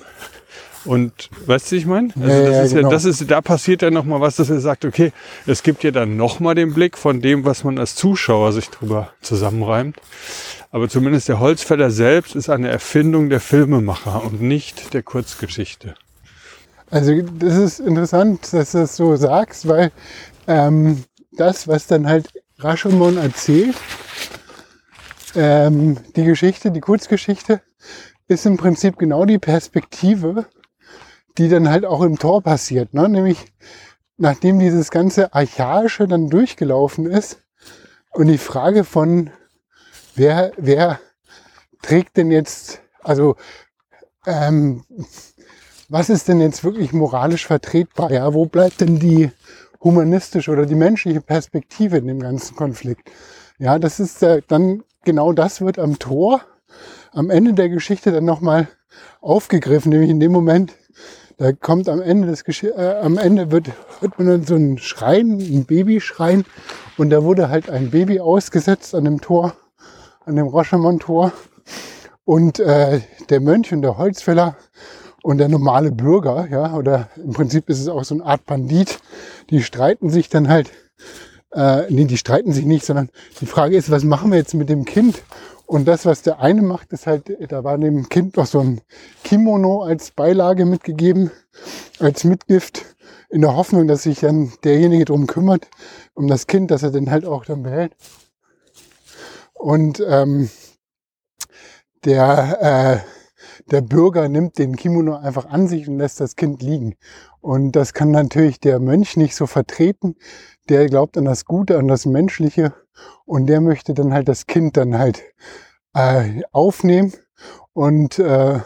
Und weißt du, ich meine? Also ja, das ja, ist genau. ja, das ist, da passiert ja nochmal was, dass er sagt, okay, es gibt ja dann nochmal den Blick von dem, was man als Zuschauer sich drüber zusammenreimt. Aber zumindest der Holzfäller selbst ist eine Erfindung der Filmemacher und nicht der Kurzgeschichte. Also das ist interessant, dass du das so sagst, weil ähm, das, was dann halt Rashomon erzählt, ähm, die Geschichte, die Kurzgeschichte, ist im Prinzip genau die Perspektive, die dann halt auch im Tor passiert. Ne? Nämlich, nachdem dieses ganze Archaische dann durchgelaufen ist und die Frage von, wer, wer trägt denn jetzt, also ähm, was ist denn jetzt wirklich moralisch vertretbar? Ja, wo bleibt denn die humanistische oder die menschliche Perspektive in dem ganzen Konflikt? Ja, das ist äh, dann genau das wird am Tor am Ende der Geschichte dann nochmal aufgegriffen, nämlich in dem Moment, da kommt am Ende des Gesch äh, am Ende wird, wird man dann so ein Schreien, ein Babyschreien. Und da wurde halt ein Baby ausgesetzt an dem Tor, an dem Rochamont-Tor. Und äh, der Mönch und der Holzfäller und der normale Bürger, ja, oder im Prinzip ist es auch so eine Art Bandit, die streiten sich dann halt, äh, nee, die streiten sich nicht, sondern die Frage ist, was machen wir jetzt mit dem Kind? Und das, was der eine macht, ist halt, da war dem Kind noch so ein Kimono als Beilage mitgegeben, als Mitgift, in der Hoffnung, dass sich dann derjenige drum kümmert, um das Kind, dass er den halt auch dann behält. Und ähm, der, äh, der Bürger nimmt den Kimono einfach an sich und lässt das Kind liegen. Und das kann natürlich der Mönch nicht so vertreten. Der glaubt an das Gute, an das Menschliche. Und der möchte dann halt das Kind dann halt äh, aufnehmen. Und äh,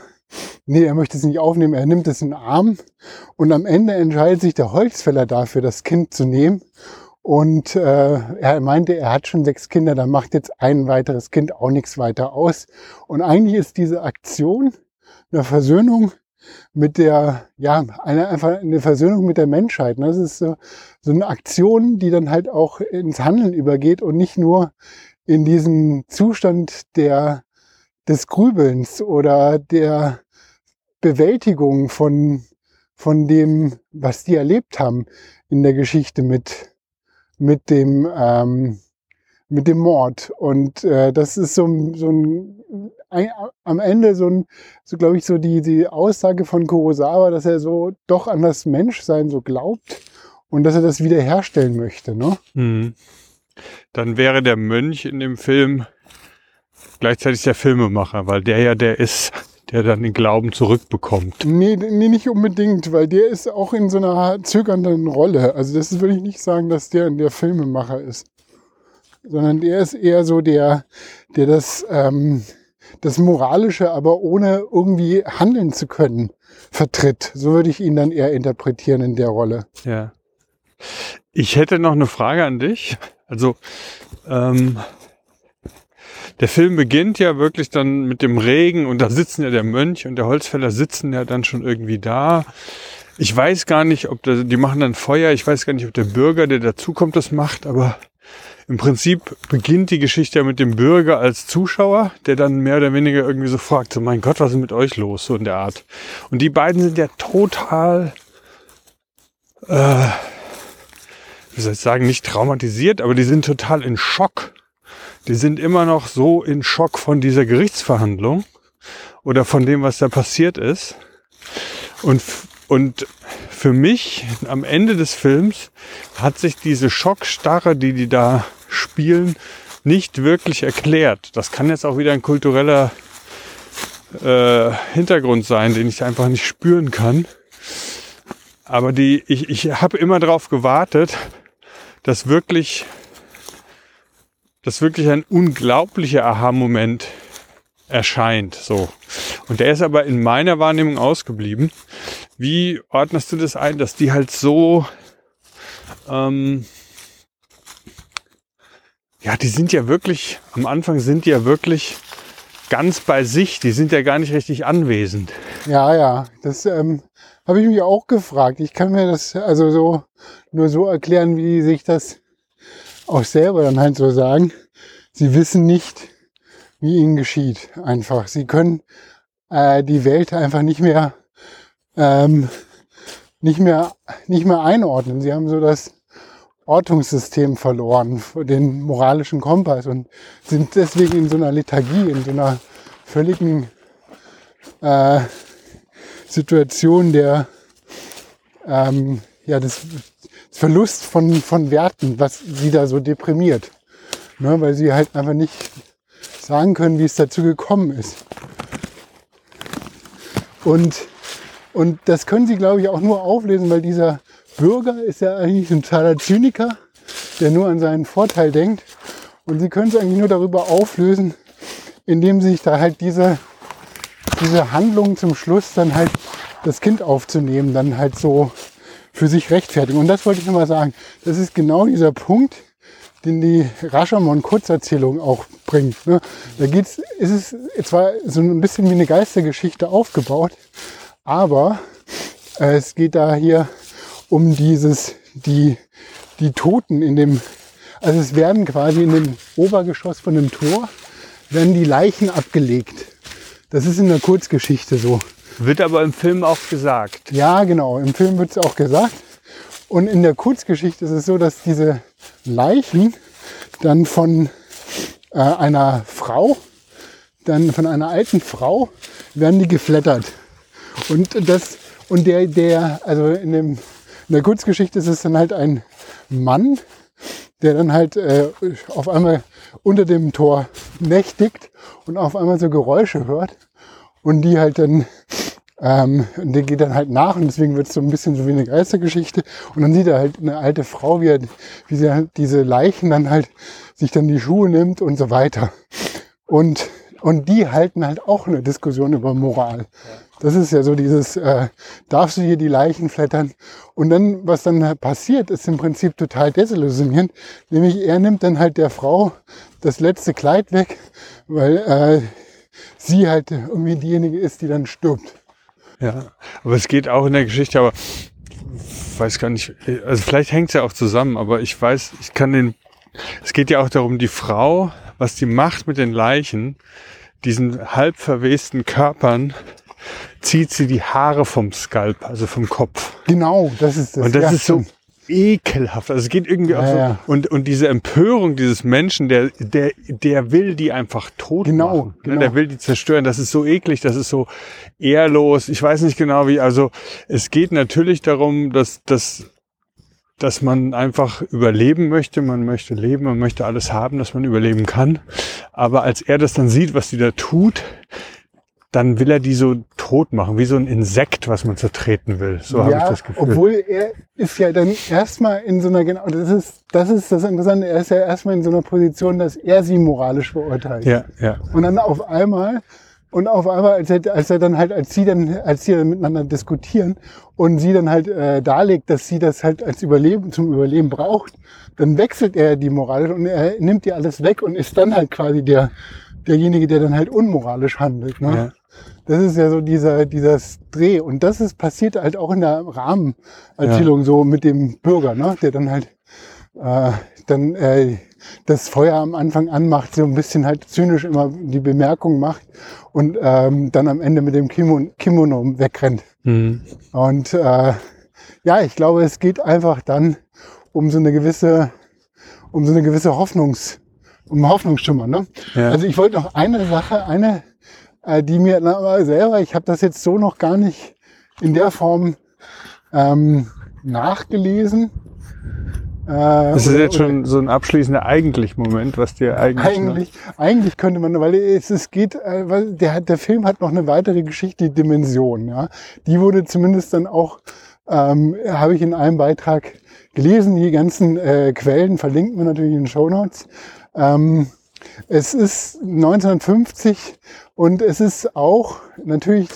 nee, er möchte es nicht aufnehmen, er nimmt es in den Arm. Und am Ende entscheidet sich der Holzfäller dafür, das Kind zu nehmen. Und äh, er meinte, er hat schon sechs Kinder, da macht jetzt ein weiteres Kind auch nichts weiter aus. Und eigentlich ist diese Aktion eine Versöhnung mit der, ja, eine, einfach eine Versöhnung mit der Menschheit. Ne? Das ist so, so eine Aktion, die dann halt auch ins Handeln übergeht und nicht nur in diesen Zustand der, des Grübelns oder der Bewältigung von, von dem, was die erlebt haben in der Geschichte mit, mit dem, ähm, mit dem Mord. Und äh, das ist so, so ein, ein, am Ende so ein, so glaube ich, so die, die Aussage von Kurosawa, dass er so doch an das Menschsein so glaubt und dass er das wiederherstellen möchte. Ne? Mhm. Dann wäre der Mönch in dem Film gleichzeitig der Filmemacher, weil der ja der ist, der dann den Glauben zurückbekommt. Nee, nee, nicht unbedingt, weil der ist auch in so einer zögernden Rolle. Also das würde ich nicht sagen, dass der der Filmemacher ist. Sondern der ist eher so der, der das, ähm, das Moralische, aber ohne irgendwie handeln zu können, vertritt. So würde ich ihn dann eher interpretieren in der Rolle. Ja. Ich hätte noch eine Frage an dich. Also, ähm, der Film beginnt ja wirklich dann mit dem Regen und da sitzen ja der Mönch und der Holzfäller sitzen ja dann schon irgendwie da. Ich weiß gar nicht, ob der, die machen dann Feuer. Ich weiß gar nicht, ob der Bürger, der dazukommt, das macht, aber im Prinzip beginnt die Geschichte ja mit dem Bürger als Zuschauer, der dann mehr oder weniger irgendwie so fragt, so mein Gott, was ist mit euch los, so in der Art. Und die beiden sind ja total, äh, wie soll ich sagen, nicht traumatisiert, aber die sind total in Schock die sind immer noch so in Schock von dieser Gerichtsverhandlung oder von dem, was da passiert ist. Und, und für mich am Ende des Films hat sich diese Schockstarre, die die da spielen, nicht wirklich erklärt. Das kann jetzt auch wieder ein kultureller äh, Hintergrund sein, den ich einfach nicht spüren kann. Aber die, ich, ich habe immer darauf gewartet, dass wirklich dass wirklich ein unglaublicher Aha-Moment erscheint. So. Und der ist aber in meiner Wahrnehmung ausgeblieben. Wie ordnest du das ein, dass die halt so, ähm, ja, die sind ja wirklich, am Anfang sind die ja wirklich ganz bei sich, die sind ja gar nicht richtig anwesend. Ja, ja, das ähm, habe ich mich auch gefragt. Ich kann mir das also so nur so erklären, wie sich das auch selber dann halt so sagen, sie wissen nicht, wie ihnen geschieht. Einfach. Sie können äh, die Welt einfach nicht mehr, ähm, nicht mehr, nicht mehr einordnen. Sie haben so das Ortungssystem verloren, den moralischen Kompass und sind deswegen in so einer Lethargie, in so einer völligen äh, Situation der ähm, ja, des Verlust von, von Werten, was sie da so deprimiert. Ne, weil sie halt einfach nicht sagen können, wie es dazu gekommen ist. Und, und das können sie, glaube ich, auch nur auflesen, weil dieser Bürger ist ja eigentlich ein totaler Zyniker, der nur an seinen Vorteil denkt. Und sie können es eigentlich nur darüber auflösen, indem sie sich da halt diese, diese Handlung zum Schluss dann halt das Kind aufzunehmen, dann halt so für sich rechtfertigen. Und das wollte ich nochmal sagen. Das ist genau dieser Punkt, den die Rashomon-Kurzerzählung auch bringt. Ne? Da geht's, ist es zwar so ein bisschen wie eine Geistergeschichte aufgebaut, aber äh, es geht da hier um dieses, die, die Toten in dem, also es werden quasi in dem Obergeschoss von dem Tor, werden die Leichen abgelegt. Das ist in der Kurzgeschichte so. Wird aber im Film auch gesagt. Ja, genau. Im Film wird es auch gesagt. Und in der Kurzgeschichte ist es so, dass diese Leichen dann von äh, einer Frau, dann von einer alten Frau, werden die geflattert. Und das, und der, der, also in dem, in der Kurzgeschichte ist es dann halt ein Mann, der dann halt äh, auf einmal unter dem Tor nächtigt und auf einmal so Geräusche hört und die halt dann ähm, und der geht dann halt nach und deswegen wird es so ein bisschen so wie eine Geistergeschichte. Und dann sieht er halt eine alte Frau, wie, er, wie sie halt diese Leichen dann halt sich dann die Schuhe nimmt und so weiter. Und, und die halten halt auch eine Diskussion über Moral. Das ist ja so dieses, äh, darfst du hier die Leichen flattern? Und dann, was dann passiert, ist im Prinzip total desillusionierend. Nämlich er nimmt dann halt der Frau das letzte Kleid weg, weil äh, sie halt irgendwie diejenige ist, die dann stirbt. Ja, aber es geht auch in der Geschichte, aber weiß gar nicht, also vielleicht hängt es ja auch zusammen, aber ich weiß, ich kann den, es geht ja auch darum, die Frau, was die macht mit den Leichen, diesen halb verwesten Körpern, zieht sie die Haare vom Skalp, also vom Kopf. Genau, das ist das. Und das ja, ist so ekelhaft. Also es geht irgendwie auch Ja, so. ja. Und, und diese Empörung dieses Menschen, der, der, der will die einfach tot Genau, machen. ne? genau. Der will die zerstören. Das ist so eklig, das ist so ehrlos. Ich weiß nicht genau wie. Also es geht natürlich darum, dass, dass, dass man einfach überleben möchte. Man möchte leben, man möchte alles haben, dass man überleben kann. Aber als er das dann sieht, was die da tut, dann will er die so tot machen, wie so ein Insekt, was man zertreten will. So habe ich das Gefühl. Obwohl er ist ja dann erstmal in so einer, genau, das ist, das ist das Interessante, er ist ja erstmal in so einer Position, dass er sie moralisch verurteilt. ja, ja. Und dann auf einmal, und auf einmal, als er, als er dann halt, als sie dann, als sie dann miteinander diskutieren und sie dann halt äh, darlegt, dass sie das halt als Überleben, zum Überleben braucht, dann wechselt er die moralisch und er nimmt ihr alles weg und ist dann halt quasi der, derjenige, der dann halt unmoralisch handelt. Ne? Ja. Das ist ja so dieser, dieses Dreh. Und das ist passiert halt auch in der Rahmenerzählung so mit dem Bürger, ne? der dann halt äh, dann äh, das Feuer am Anfang anmacht, so ein bisschen halt zynisch immer die Bemerkung macht und ähm, dann am Ende mit dem Kimono, Kimono wegrennt. Mhm. Und äh, ja, ich glaube, es geht einfach dann um so eine gewisse, um so eine gewisse Hoffnungs, um Hoffnungsschimmer. Ne? Ja. Also ich wollte noch eine Sache, eine, äh, die mir na, selber, ich habe das jetzt so noch gar nicht in der Form ähm, nachgelesen. Äh, Das ist oder- jetzt schon so ein abschließender eigentlich Moment, was dir eigentlich. eigentlich, eigentlich könnte man, weil es, es geht, äh, weil der, der Film hat noch eine weitere Geschichte, die Dimension. Ja, die wurde zumindest dann auch, ähm, habe ich in einem Beitrag gelesen. Die ganzen äh, Quellen verlinken wir natürlich in den Show Notes. Ähm, es ist 1950 und es ist auch natürlich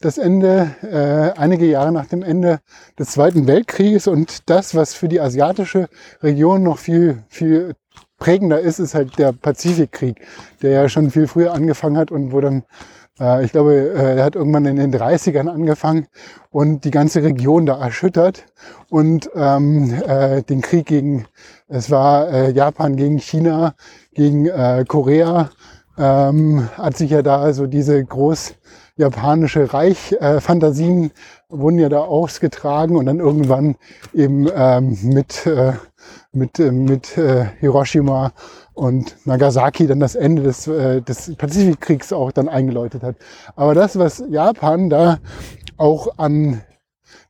das Ende, äh, einige Jahre nach dem Ende des Zweiten Weltkrieges und das, was für die asiatische Region noch viel, viel prägender ist, ist halt der Pazifikkrieg, der ja schon viel früher angefangen hat und wo dann, äh, ich glaube, äh, er hat irgendwann in den 30ern angefangen und die ganze Region da erschüttert und ähm, äh, den Krieg gegen, es war äh, Japan gegen China, gegen äh, Korea, ähm, hat sich ja da so diese groß japanische Reich-Fantasien wurden ja da ausgetragen und dann irgendwann eben ähm, mit, äh, mit, äh, mit äh, Hiroshima und Nagasaki dann das Ende des, äh, des Pazifikkriegs auch dann eingeläutet hat. Aber das, was Japan da auch an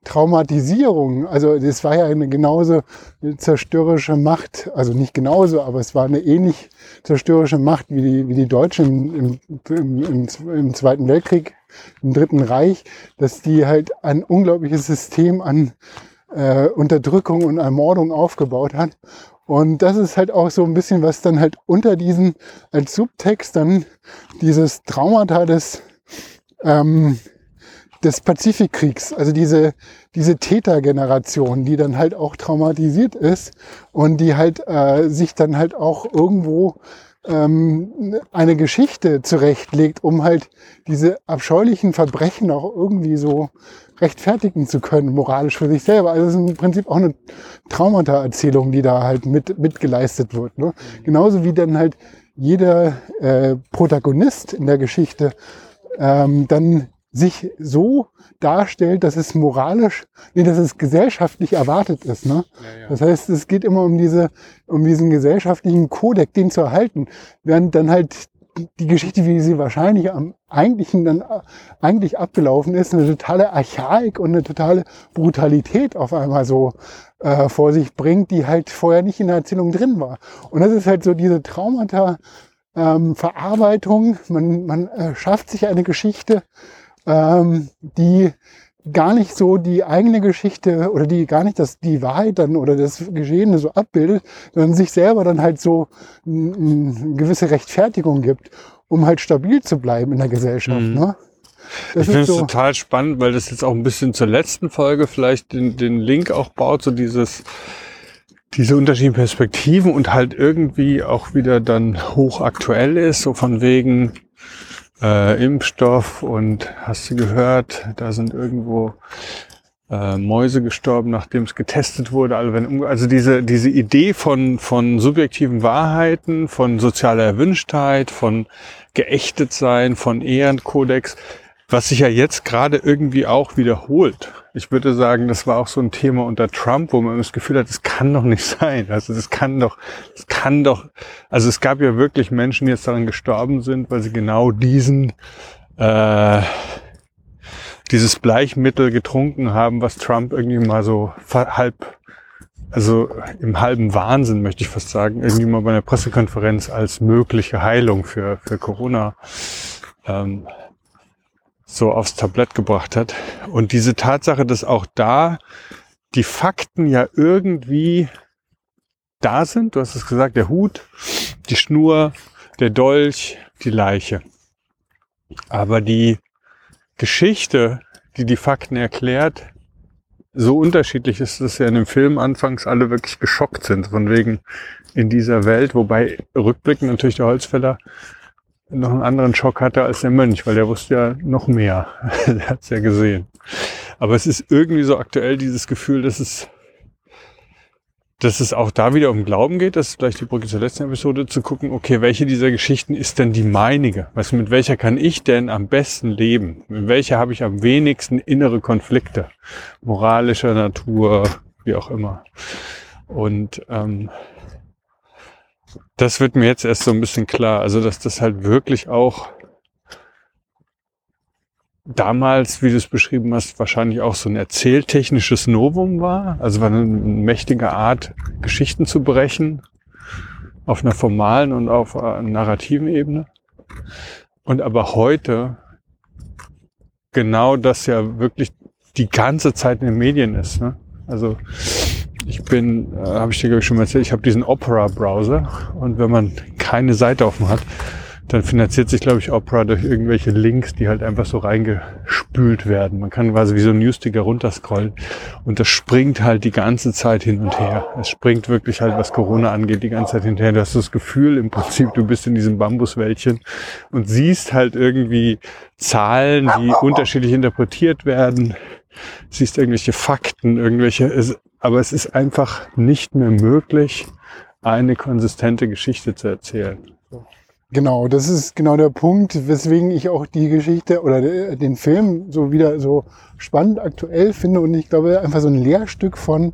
Traumatisierung, also das war ja eine genauso eine zerstörerische Macht, also nicht genauso, aber es war eine ähnlich zerstörerische Macht wie die, wie die Deutschen im, im, im, im Zweiten Weltkrieg, im Dritten Reich, dass die halt ein unglaubliches System an äh, Unterdrückung und Ermordung aufgebaut hat. Und das ist halt auch so ein bisschen, was dann halt unter diesen als Subtext dann dieses Traumata des ähm, des Pazifikkriegs, also diese, diese Tätergeneration, die dann halt auch traumatisiert ist und die halt äh, sich dann halt auch irgendwo ähm, eine Geschichte zurechtlegt, um halt diese abscheulichen Verbrechen auch irgendwie so rechtfertigen zu können, moralisch für sich selber. Also es ist im Prinzip auch eine Traumata-Erzählung, die da halt mit, mitgeleistet wird. Ne? Genauso wie dann halt jeder äh, Protagonist in der Geschichte ähm, dann sich so darstellt, dass es moralisch, nee, dass es gesellschaftlich erwartet ist. Ne? Das heißt, es geht immer um diese, um diesen gesellschaftlichen Kodex, den zu erhalten, während dann halt die Geschichte, wie sie wahrscheinlich am eigentlichen dann eigentlich abgelaufen ist, eine totale Archaik und eine totale Brutalität auf einmal so äh, vor sich bringt, die halt vorher nicht in der Erzählung drin war. Und das ist halt so diese Traumata ähm, Verarbeitung. Man, man äh, schafft sich eine Geschichte, ähm, die gar nicht so die eigene Geschichte oder die gar nicht das, die Wahrheit dann oder das Geschehene so abbildet, sondern sich selber dann halt so eine gewisse Rechtfertigung gibt, um halt stabil zu bleiben in der Gesellschaft. Mhm. Ne? Das ich finde es so total spannend, weil das jetzt auch ein bisschen zur letzten Folge vielleicht den, den Link auch baut, so dieses, diese unterschiedlichen Perspektiven und halt irgendwie auch wieder dann hochaktuell ist, so von wegen, äh, Impfstoff und hast du gehört, da sind irgendwo äh, Mäuse gestorben, nachdem es getestet wurde. Also, wenn, also diese, diese Idee von, von subjektiven Wahrheiten, von sozialer Erwünschtheit, von geächtet sein, von Ehrenkodex, was sich ja jetzt gerade irgendwie auch wiederholt. Ich würde sagen, das war auch so ein Thema unter Trump, wo man das Gefühl hat, das kann doch nicht sein. Also das kann doch, das kann doch, also es gab ja wirklich Menschen, die jetzt daran gestorben sind, weil sie genau diesen, äh, dieses Bleichmittel getrunken haben, was Trump irgendwie mal so halb, also im halben Wahnsinn, möchte ich fast sagen, irgendwie mal bei einer Pressekonferenz als mögliche Heilung für, für Corona ähm, so aufs Tablett gebracht hat. Und diese Tatsache, dass auch da die Fakten ja irgendwie da sind, du hast es gesagt, der Hut, die Schnur, der Dolch, die Leiche. Aber die Geschichte, die die Fakten erklärt, so unterschiedlich ist, dass ja in dem Film anfangs alle wirklich geschockt sind, von wegen in dieser Welt, wobei rückblickend natürlich der Holzfäller noch einen anderen Schock hatte als der Mönch, weil der wusste ja noch mehr. der hat's ja gesehen. Aber es ist irgendwie so aktuell dieses Gefühl, dass es, dass es auch da wieder um Glauben geht. Das ist vielleicht die Brücke zur letzten Episode, zu gucken, okay, welche dieser Geschichten ist denn die meinige? Was, mit welcher kann ich denn am besten leben? Mit welcher habe ich am wenigsten innere Konflikte? Moralischer Natur, wie auch immer. Und ähm, das wird mir jetzt erst so ein bisschen klar. Also, dass das halt wirklich auch damals, wie du es beschrieben hast, wahrscheinlich auch so ein erzähltechnisches Novum war. Also war eine mächtige Art, Geschichten zu brechen auf einer formalen und auf einer narrativen Ebene. Und aber heute genau das ja wirklich die ganze Zeit in den Medien ist. Ne? Also ich bin, äh, habe ich dir glaube ich schon mal erzählt, ich habe diesen Opera-Browser und wenn man keine Seite offen hat, dann finanziert sich, glaube ich, Opera durch irgendwelche Links, die halt einfach so reingespült werden. Man kann quasi wie so ein Newsticker runterscrollen und das springt halt die ganze Zeit hin und her. Es springt wirklich halt, was Corona angeht, die ganze Zeit hinterher. Du hast das Gefühl im Prinzip, du bist in diesem Bambuswäldchen und siehst halt irgendwie Zahlen, die unterschiedlich interpretiert werden. Siehst irgendwelche Fakten, irgendwelche, aber es ist einfach nicht mehr möglich, eine konsistente Geschichte zu erzählen. Genau, das ist genau der Punkt, weswegen ich auch die Geschichte oder den Film so wieder so spannend aktuell finde und ich glaube einfach so ein Lehrstück von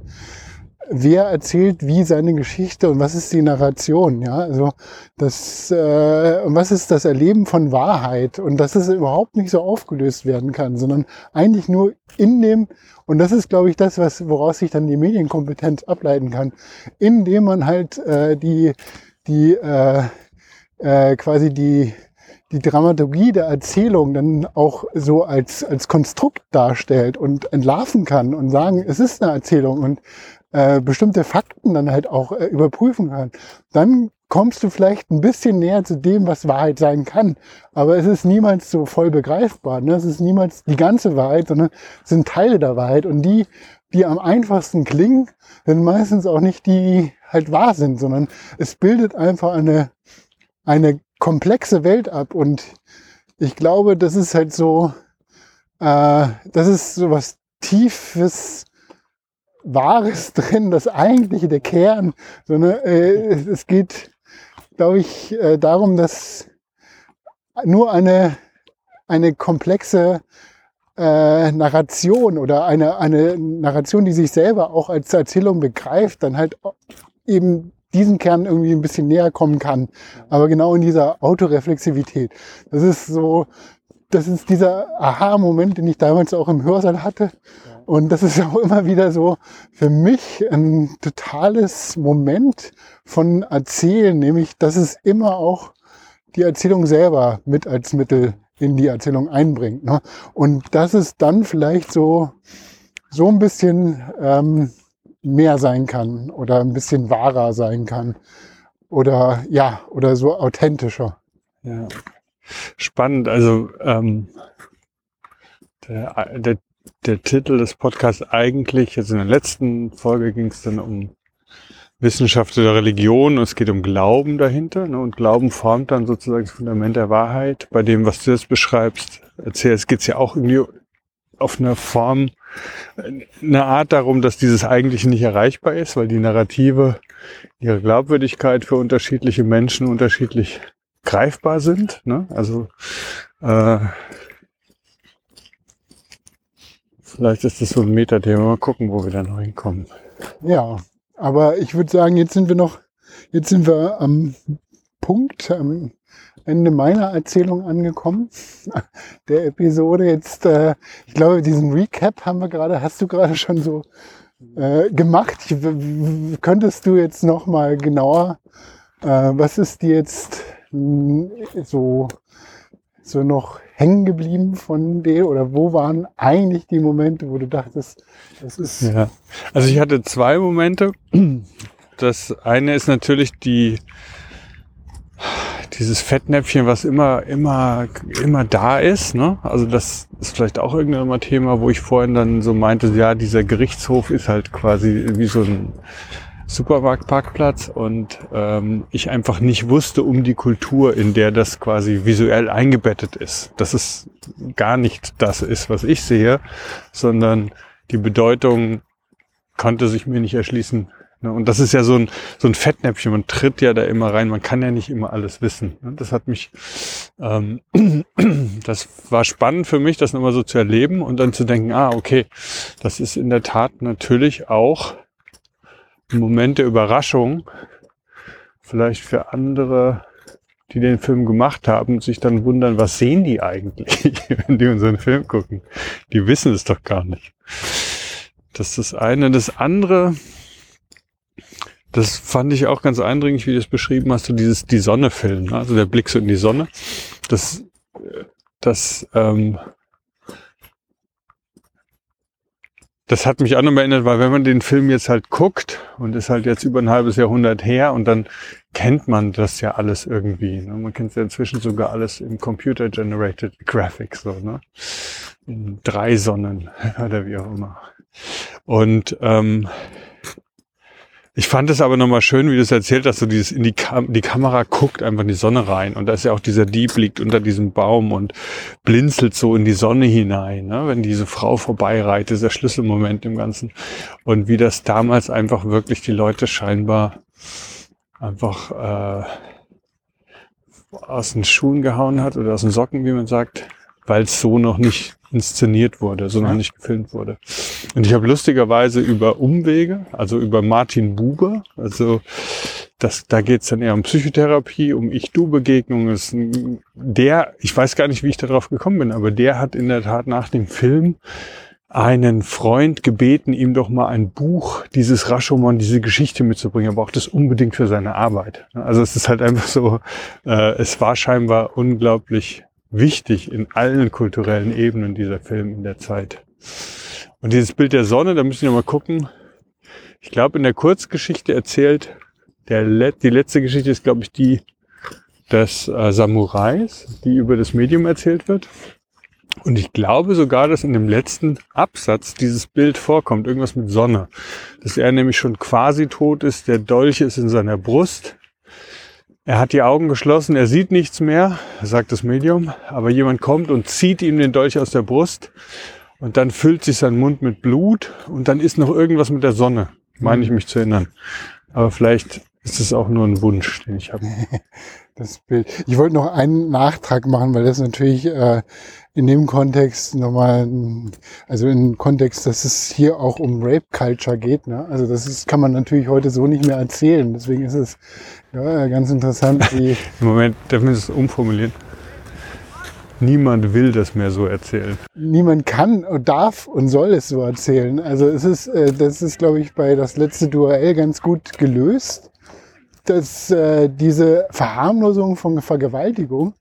wer erzählt wie seine Geschichte und was ist die Narration, ja, also das äh, und was ist das Erleben von Wahrheit? Und dass es überhaupt nicht so aufgelöst werden kann, sondern eigentlich nur in dem und das ist, glaube ich, das, was woraus sich dann die Medienkompetenz ableiten kann, indem man halt äh, die die äh, äh, quasi die die Dramaturgie der Erzählung dann auch so als, als Konstrukt darstellt und entlarven kann und sagen, es ist eine Erzählung und äh, bestimmte Fakten dann halt auch äh, überprüfen kann, dann kommst du vielleicht ein bisschen näher zu dem, was Wahrheit sein kann. Aber es ist niemals so voll begreifbar. Ne? Es ist niemals die ganze Wahrheit, sondern es sind Teile der Wahrheit. Und die, die am einfachsten klingen, sind meistens auch nicht die, die halt wahr sind, sondern es bildet einfach eine, eine komplexe Welt ab. Und ich glaube, das ist halt so, äh, das ist so was Tiefes, Wahres drin, das eigentliche, der Kern, sondern äh, es geht, glaube ich, äh, darum, dass nur eine, eine komplexe äh, Narration oder eine, eine Narration, die sich selber auch als Erzählung begreift, dann halt eben diesen Kern irgendwie ein bisschen näher kommen kann. Aber genau in dieser Autoreflexivität. Das ist so, das ist dieser Aha-Moment, den ich damals auch im Hörsaal hatte. Und das ist auch immer wieder so für mich ein totales Moment von Erzählen, nämlich, dass es immer auch die Erzählung selber mit als Mittel in die Erzählung einbringt. Ne? Und dass es dann vielleicht so, so ein bisschen ähm, mehr sein kann oder ein bisschen wahrer sein kann oder ja, oder so authentischer. Ja. Spannend. Also ähm, der, der, der Titel des Podcasts eigentlich, also in der letzten Folge ging es dann um Wissenschaft oder Religion und es geht um Glauben dahinter. Ne? Und Glauben formt dann sozusagen das Fundament der Wahrheit. Bei dem, was du jetzt beschreibst, erzählst, geht es ja auch irgendwie auf eine Form, eine Art darum, dass dieses eigentlich nicht erreichbar ist, weil die Narrative, ihre Glaubwürdigkeit für unterschiedliche Menschen unterschiedlich greifbar sind. Ne? Also äh, vielleicht ist das so ein Metathema. Mal gucken, wo wir da noch hinkommen. Ja, aber ich würde sagen, jetzt sind wir noch, jetzt sind wir am Punkt, am Ende meiner Erzählung angekommen, der Episode. Jetzt, äh, ich glaube, diesen Recap haben wir gerade, hast du gerade schon so äh, gemacht. Ich, könntest du jetzt noch mal genauer, äh, was ist dir jetzt so, so noch hängen geblieben von dir oder wo waren eigentlich die Momente, wo du dachtest, das ist. Ja, also ich hatte zwei Momente. Das eine ist natürlich die, dieses Fettnäpfchen, was immer, immer, immer da ist. Ne? Also das ist vielleicht auch irgendein Thema, wo ich vorhin dann so meinte, ja, dieser Gerichtshof ist halt quasi wie so ein Supermarktparkplatz und ähm, ich einfach nicht wusste um die Kultur, in der das quasi visuell eingebettet ist. Dass es gar nicht das ist, was ich sehe, sondern die Bedeutung konnte sich mir nicht erschließen. Ne? Und das ist ja so ein, so ein Fettnäpfchen, man tritt ja da immer rein, man kann ja nicht immer alles wissen. Ne? Das hat mich, ähm, das war spannend für mich, das nochmal so zu erleben und dann zu denken, ah, okay, das ist in der Tat natürlich auch Moment der Überraschung vielleicht für andere, die den Film gemacht haben, sich dann wundern, was sehen die eigentlich, wenn die unseren Film gucken? Die wissen es doch gar nicht. Das ist das eine. Das andere, das fand ich auch ganz eindringlich, wie du es beschrieben hast, so dieses die Sonne-Film, ne? also der Blick so in die Sonne. Das, das ähm, das hat mich auch noch erinnert, weil wenn man den Film jetzt halt guckt und ist halt jetzt über ein halbes Jahrhundert her und dann kennt man das ja alles irgendwie. Ne? Man kennt ja inzwischen sogar alles im Computer Generated Graphics, so, ne? In drei Sonnen oder wie auch immer. Und ähm, ich fand es aber nochmal schön, wie du es erzählt hast, so dieses in die, Kam die Kamera guckt einfach in die Sonne rein und da ist ja auch dieser Dieb liegt unter diesem Baum und blinzelt so in die Sonne hinein, ne? wenn diese Frau vorbeireitet, ist der Schlüsselmoment im Ganzen und wie das damals einfach wirklich die Leute scheinbar einfach äh, aus den Schuhen gehauen hat oder aus den Socken, wie man sagt, weil es so noch nicht inszeniert wurde, so noch nicht gefilmt wurde. Und ich habe lustigerweise über Umwege, also über Martin Buber, also das, da geht's dann eher um Psychotherapie, um Ich-Du-Begegnungen. Der, ich weiß gar nicht, wie ich darauf gekommen bin, aber der hat in der Tat nach dem Film einen Freund gebeten, ihm doch mal ein Buch, dieses Rashomon, diese Geschichte mitzubringen. Er braucht das unbedingt für seine Arbeit. Also es ist halt einfach so, äh, es war scheinbar unglaublich wichtig in allen kulturellen Ebenen dieser Film in der Zeit. Und dieses Bild der Sonne, da müssen wir mal gucken. Ich glaube, in der Kurzgeschichte erzählt, der Let die letzte Geschichte ist, glaube ich, die des äh, Samurais, die über das Medium erzählt wird. Und ich glaube sogar, dass in dem letzten Absatz dieses Bild vorkommt, irgendwas mit Sonne. Dass er nämlich schon quasi tot ist, der Dolch ist in seiner Brust er hat die Augen geschlossen, er sieht nichts mehr, sagt das Medium, aber jemand kommt und zieht ihm den Dolch aus der Brust und dann füllt sich sein Mund mit Blut und dann ist noch irgendwas mit der Sonne, meine ich mich zu erinnern. Aber vielleicht ist es auch nur ein Wunsch, den ich habe. das Bild. Ich wollte noch einen Nachtrag machen, weil das natürlich äh, in dem Kontext nochmal, also im Kontext, dass es hier auch um Rape Culture geht. Ne? Also das ist, kann man natürlich heute so nicht mehr erzählen. Deswegen ist es ja, ganz interessant. Wie Im Moment dürfen wir es umformulieren. Niemand will das mehr so erzählen. niemand kann und darf und soll es so erzählen. Also es ist, äh, das ist, glaube ich, bei das letzte Duell ganz gut gelöst, dass äh, diese Verharmlosung von Vergewaltigung,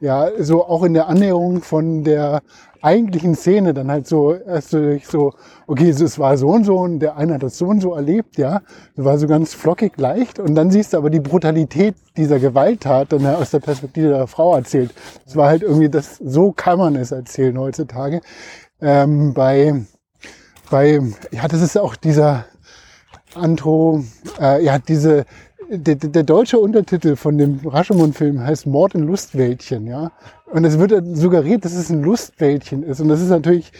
ja, so auch in der Annäherung von der eigentlichen Szene dann halt so, erst so, okay, es war so und so und der eine hat das so und so erlebt, ja, das war so ganz flockig leicht und dann siehst du aber die Brutalität dieser Gewalttat dann aus der Perspektive der Frau erzählt. Es war halt irgendwie das, so kann man es erzählen heutzutage. Ähm, bei, bei, ja, das ist auch dieser Antro, äh, ja, diese, der, der deutsche Untertitel von dem Rashomon-Film heißt Mord in Lustwäldchen, ja. Und es wird suggeriert, dass es ein Lustwäldchen ist. Und das ist natürlich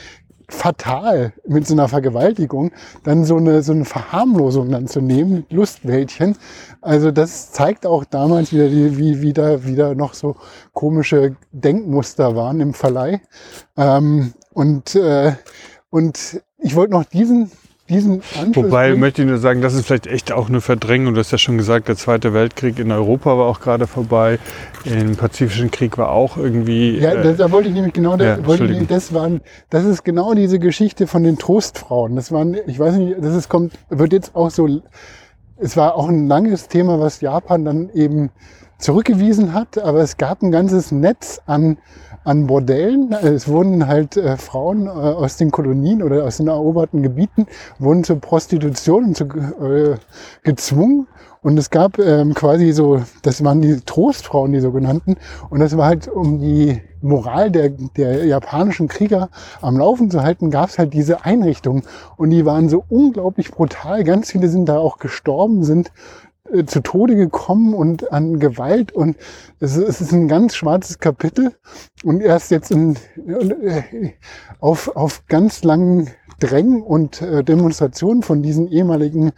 fatal mit so einer Vergewaltigung, dann so eine, so eine Verharmlosung dann zu nehmen, Lustwäldchen. Also das zeigt auch damals wieder, die, wie wieder, wieder noch so komische Denkmuster waren im Verleih. Ähm, und, äh, und ich wollte noch diesen, diesen Anschluss Wobei möchte ich nur sagen, das ist vielleicht echt auch eine Verdrängung. Du hast ja schon gesagt, der Zweite Weltkrieg in Europa war auch gerade vorbei. Im Pazifischen Krieg war auch irgendwie. Ja, äh, das, da wollte ich nämlich genau, da ja, wollte ich, das waren, das ist genau diese Geschichte von den Trostfrauen. Das waren, ich weiß nicht, das ist, kommt, wird jetzt auch so, es war auch ein langes Thema, was Japan dann eben zurückgewiesen hat, aber es gab ein ganzes Netz an, an Bordellen. Es wurden halt äh, Frauen äh, aus den Kolonien oder aus den eroberten Gebieten, wurden zur Prostitution zu, äh, gezwungen. Und es gab ähm, quasi so, das waren die Trostfrauen, die sogenannten. Und das war halt, um die Moral der, der japanischen Krieger am Laufen zu halten, gab es halt diese Einrichtungen. Und die waren so unglaublich brutal. Ganz viele sind da auch gestorben, sind äh, zu Tode gekommen und an Gewalt. Und es, ist- es ist ein ganz schwarzes Kapitel. Und erst jetzt in, äh, auf, auf ganz langen Drängen und äh, Demonstrationen von diesen ehemaligen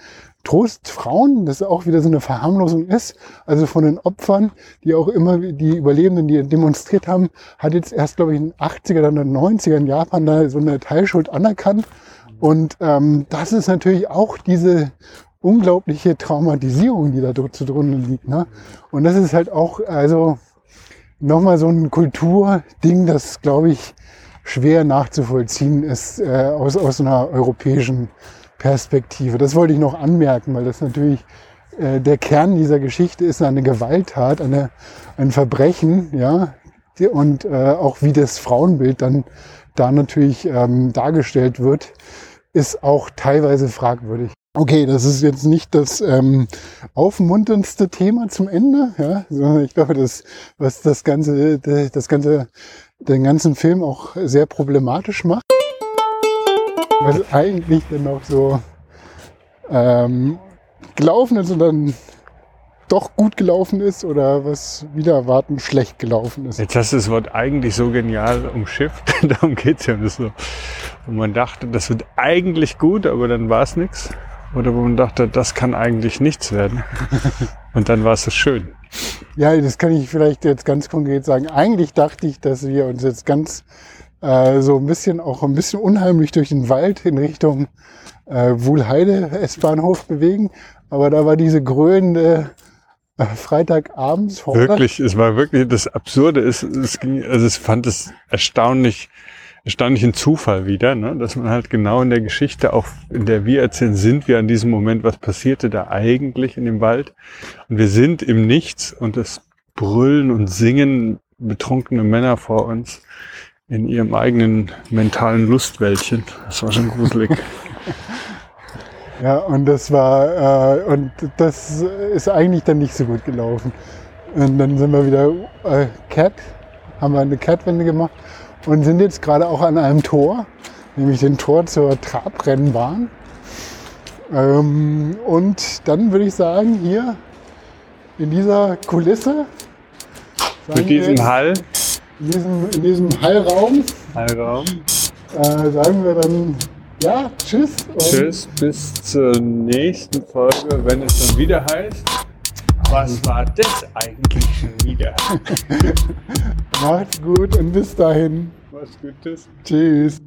Trostfrauen, das auch wieder so eine Verharmlosung ist, also von den Opfern, die auch immer die Überlebenden, die demonstriert haben, hat jetzt erst, glaube ich, in den 80er, dann in den 90er in Japan da so eine Teilschuld anerkannt. Und ähm, das ist natürlich auch diese unglaubliche Traumatisierung, die da zugrunde liegt. Ne? Und das ist halt auch, also nochmal so ein Kulturding, das, glaube ich, schwer nachzuvollziehen ist äh, aus, aus einer europäischen Perspektive. Das wollte ich noch anmerken, weil das natürlich äh, der Kern dieser Geschichte ist eine Gewalttat, eine, ein Verbrechen, ja, und äh, auch wie das Frauenbild dann da natürlich ähm, dargestellt wird, ist auch teilweise fragwürdig. Okay, das ist jetzt nicht das ähm, aufmunterndste Thema zum Ende, ja, sondern ich glaube, das, was das ganze, das ganze, den ganzen Film auch sehr problematisch macht. Was eigentlich dann noch so ähm, gelaufen ist und dann doch gut gelaufen ist oder was wieder erwarten schlecht gelaufen ist. Jetzt hast du das Wort eigentlich so genial umschifft. Darum geht's ja nicht so. Und man dachte, das wird eigentlich gut, aber dann war es nichts. Oder wo man dachte, das kann eigentlich nichts werden. Und dann war es so schön. Ja, das kann ich vielleicht jetzt ganz konkret sagen. Eigentlich dachte ich, dass wir uns jetzt ganz äh, so ein bisschen auch ein bisschen unheimlich durch den Wald in Richtung äh, Wuhlheide S-Bahnhof bewegen. Aber da war diese grölende äh, Freitagabends Wirklich, es war wirklich, das Absurde ist, es ging, also es fand es erstaunlich, erstaunlichen Zufall wieder, ne? dass man halt genau in der Geschichte, auch in der wir erzählen, sind wir an diesem Moment, was passierte da eigentlich in dem Wald. Und wir sind im Nichts und es brüllen und singen betrunkene Männer vor uns in ihrem eigenen mentalen Lustwäldchen. Das war schon gruselig. Ja, und das war, äh, und das ist eigentlich dann nicht so gut gelaufen. Und dann sind wir wieder äh, Cat, haben wir eine Catwende gemacht und sind jetzt gerade auch an einem Tor, nämlich dem Tor zur Trabrennbahn. Ähm, und dann würde ich sagen, hier in dieser Kulisse, wir diesem jetzt, Hall, in diesem, in diesem Hallraum, Hallraum. äh, sagen wir dann, ja, tschüss. Tschüss, bis zur nächsten Folge, wenn es dann wieder heißt. Was war das eigentlich schon wieder? Macht's gut und bis dahin. Was Gutes. Tschüss.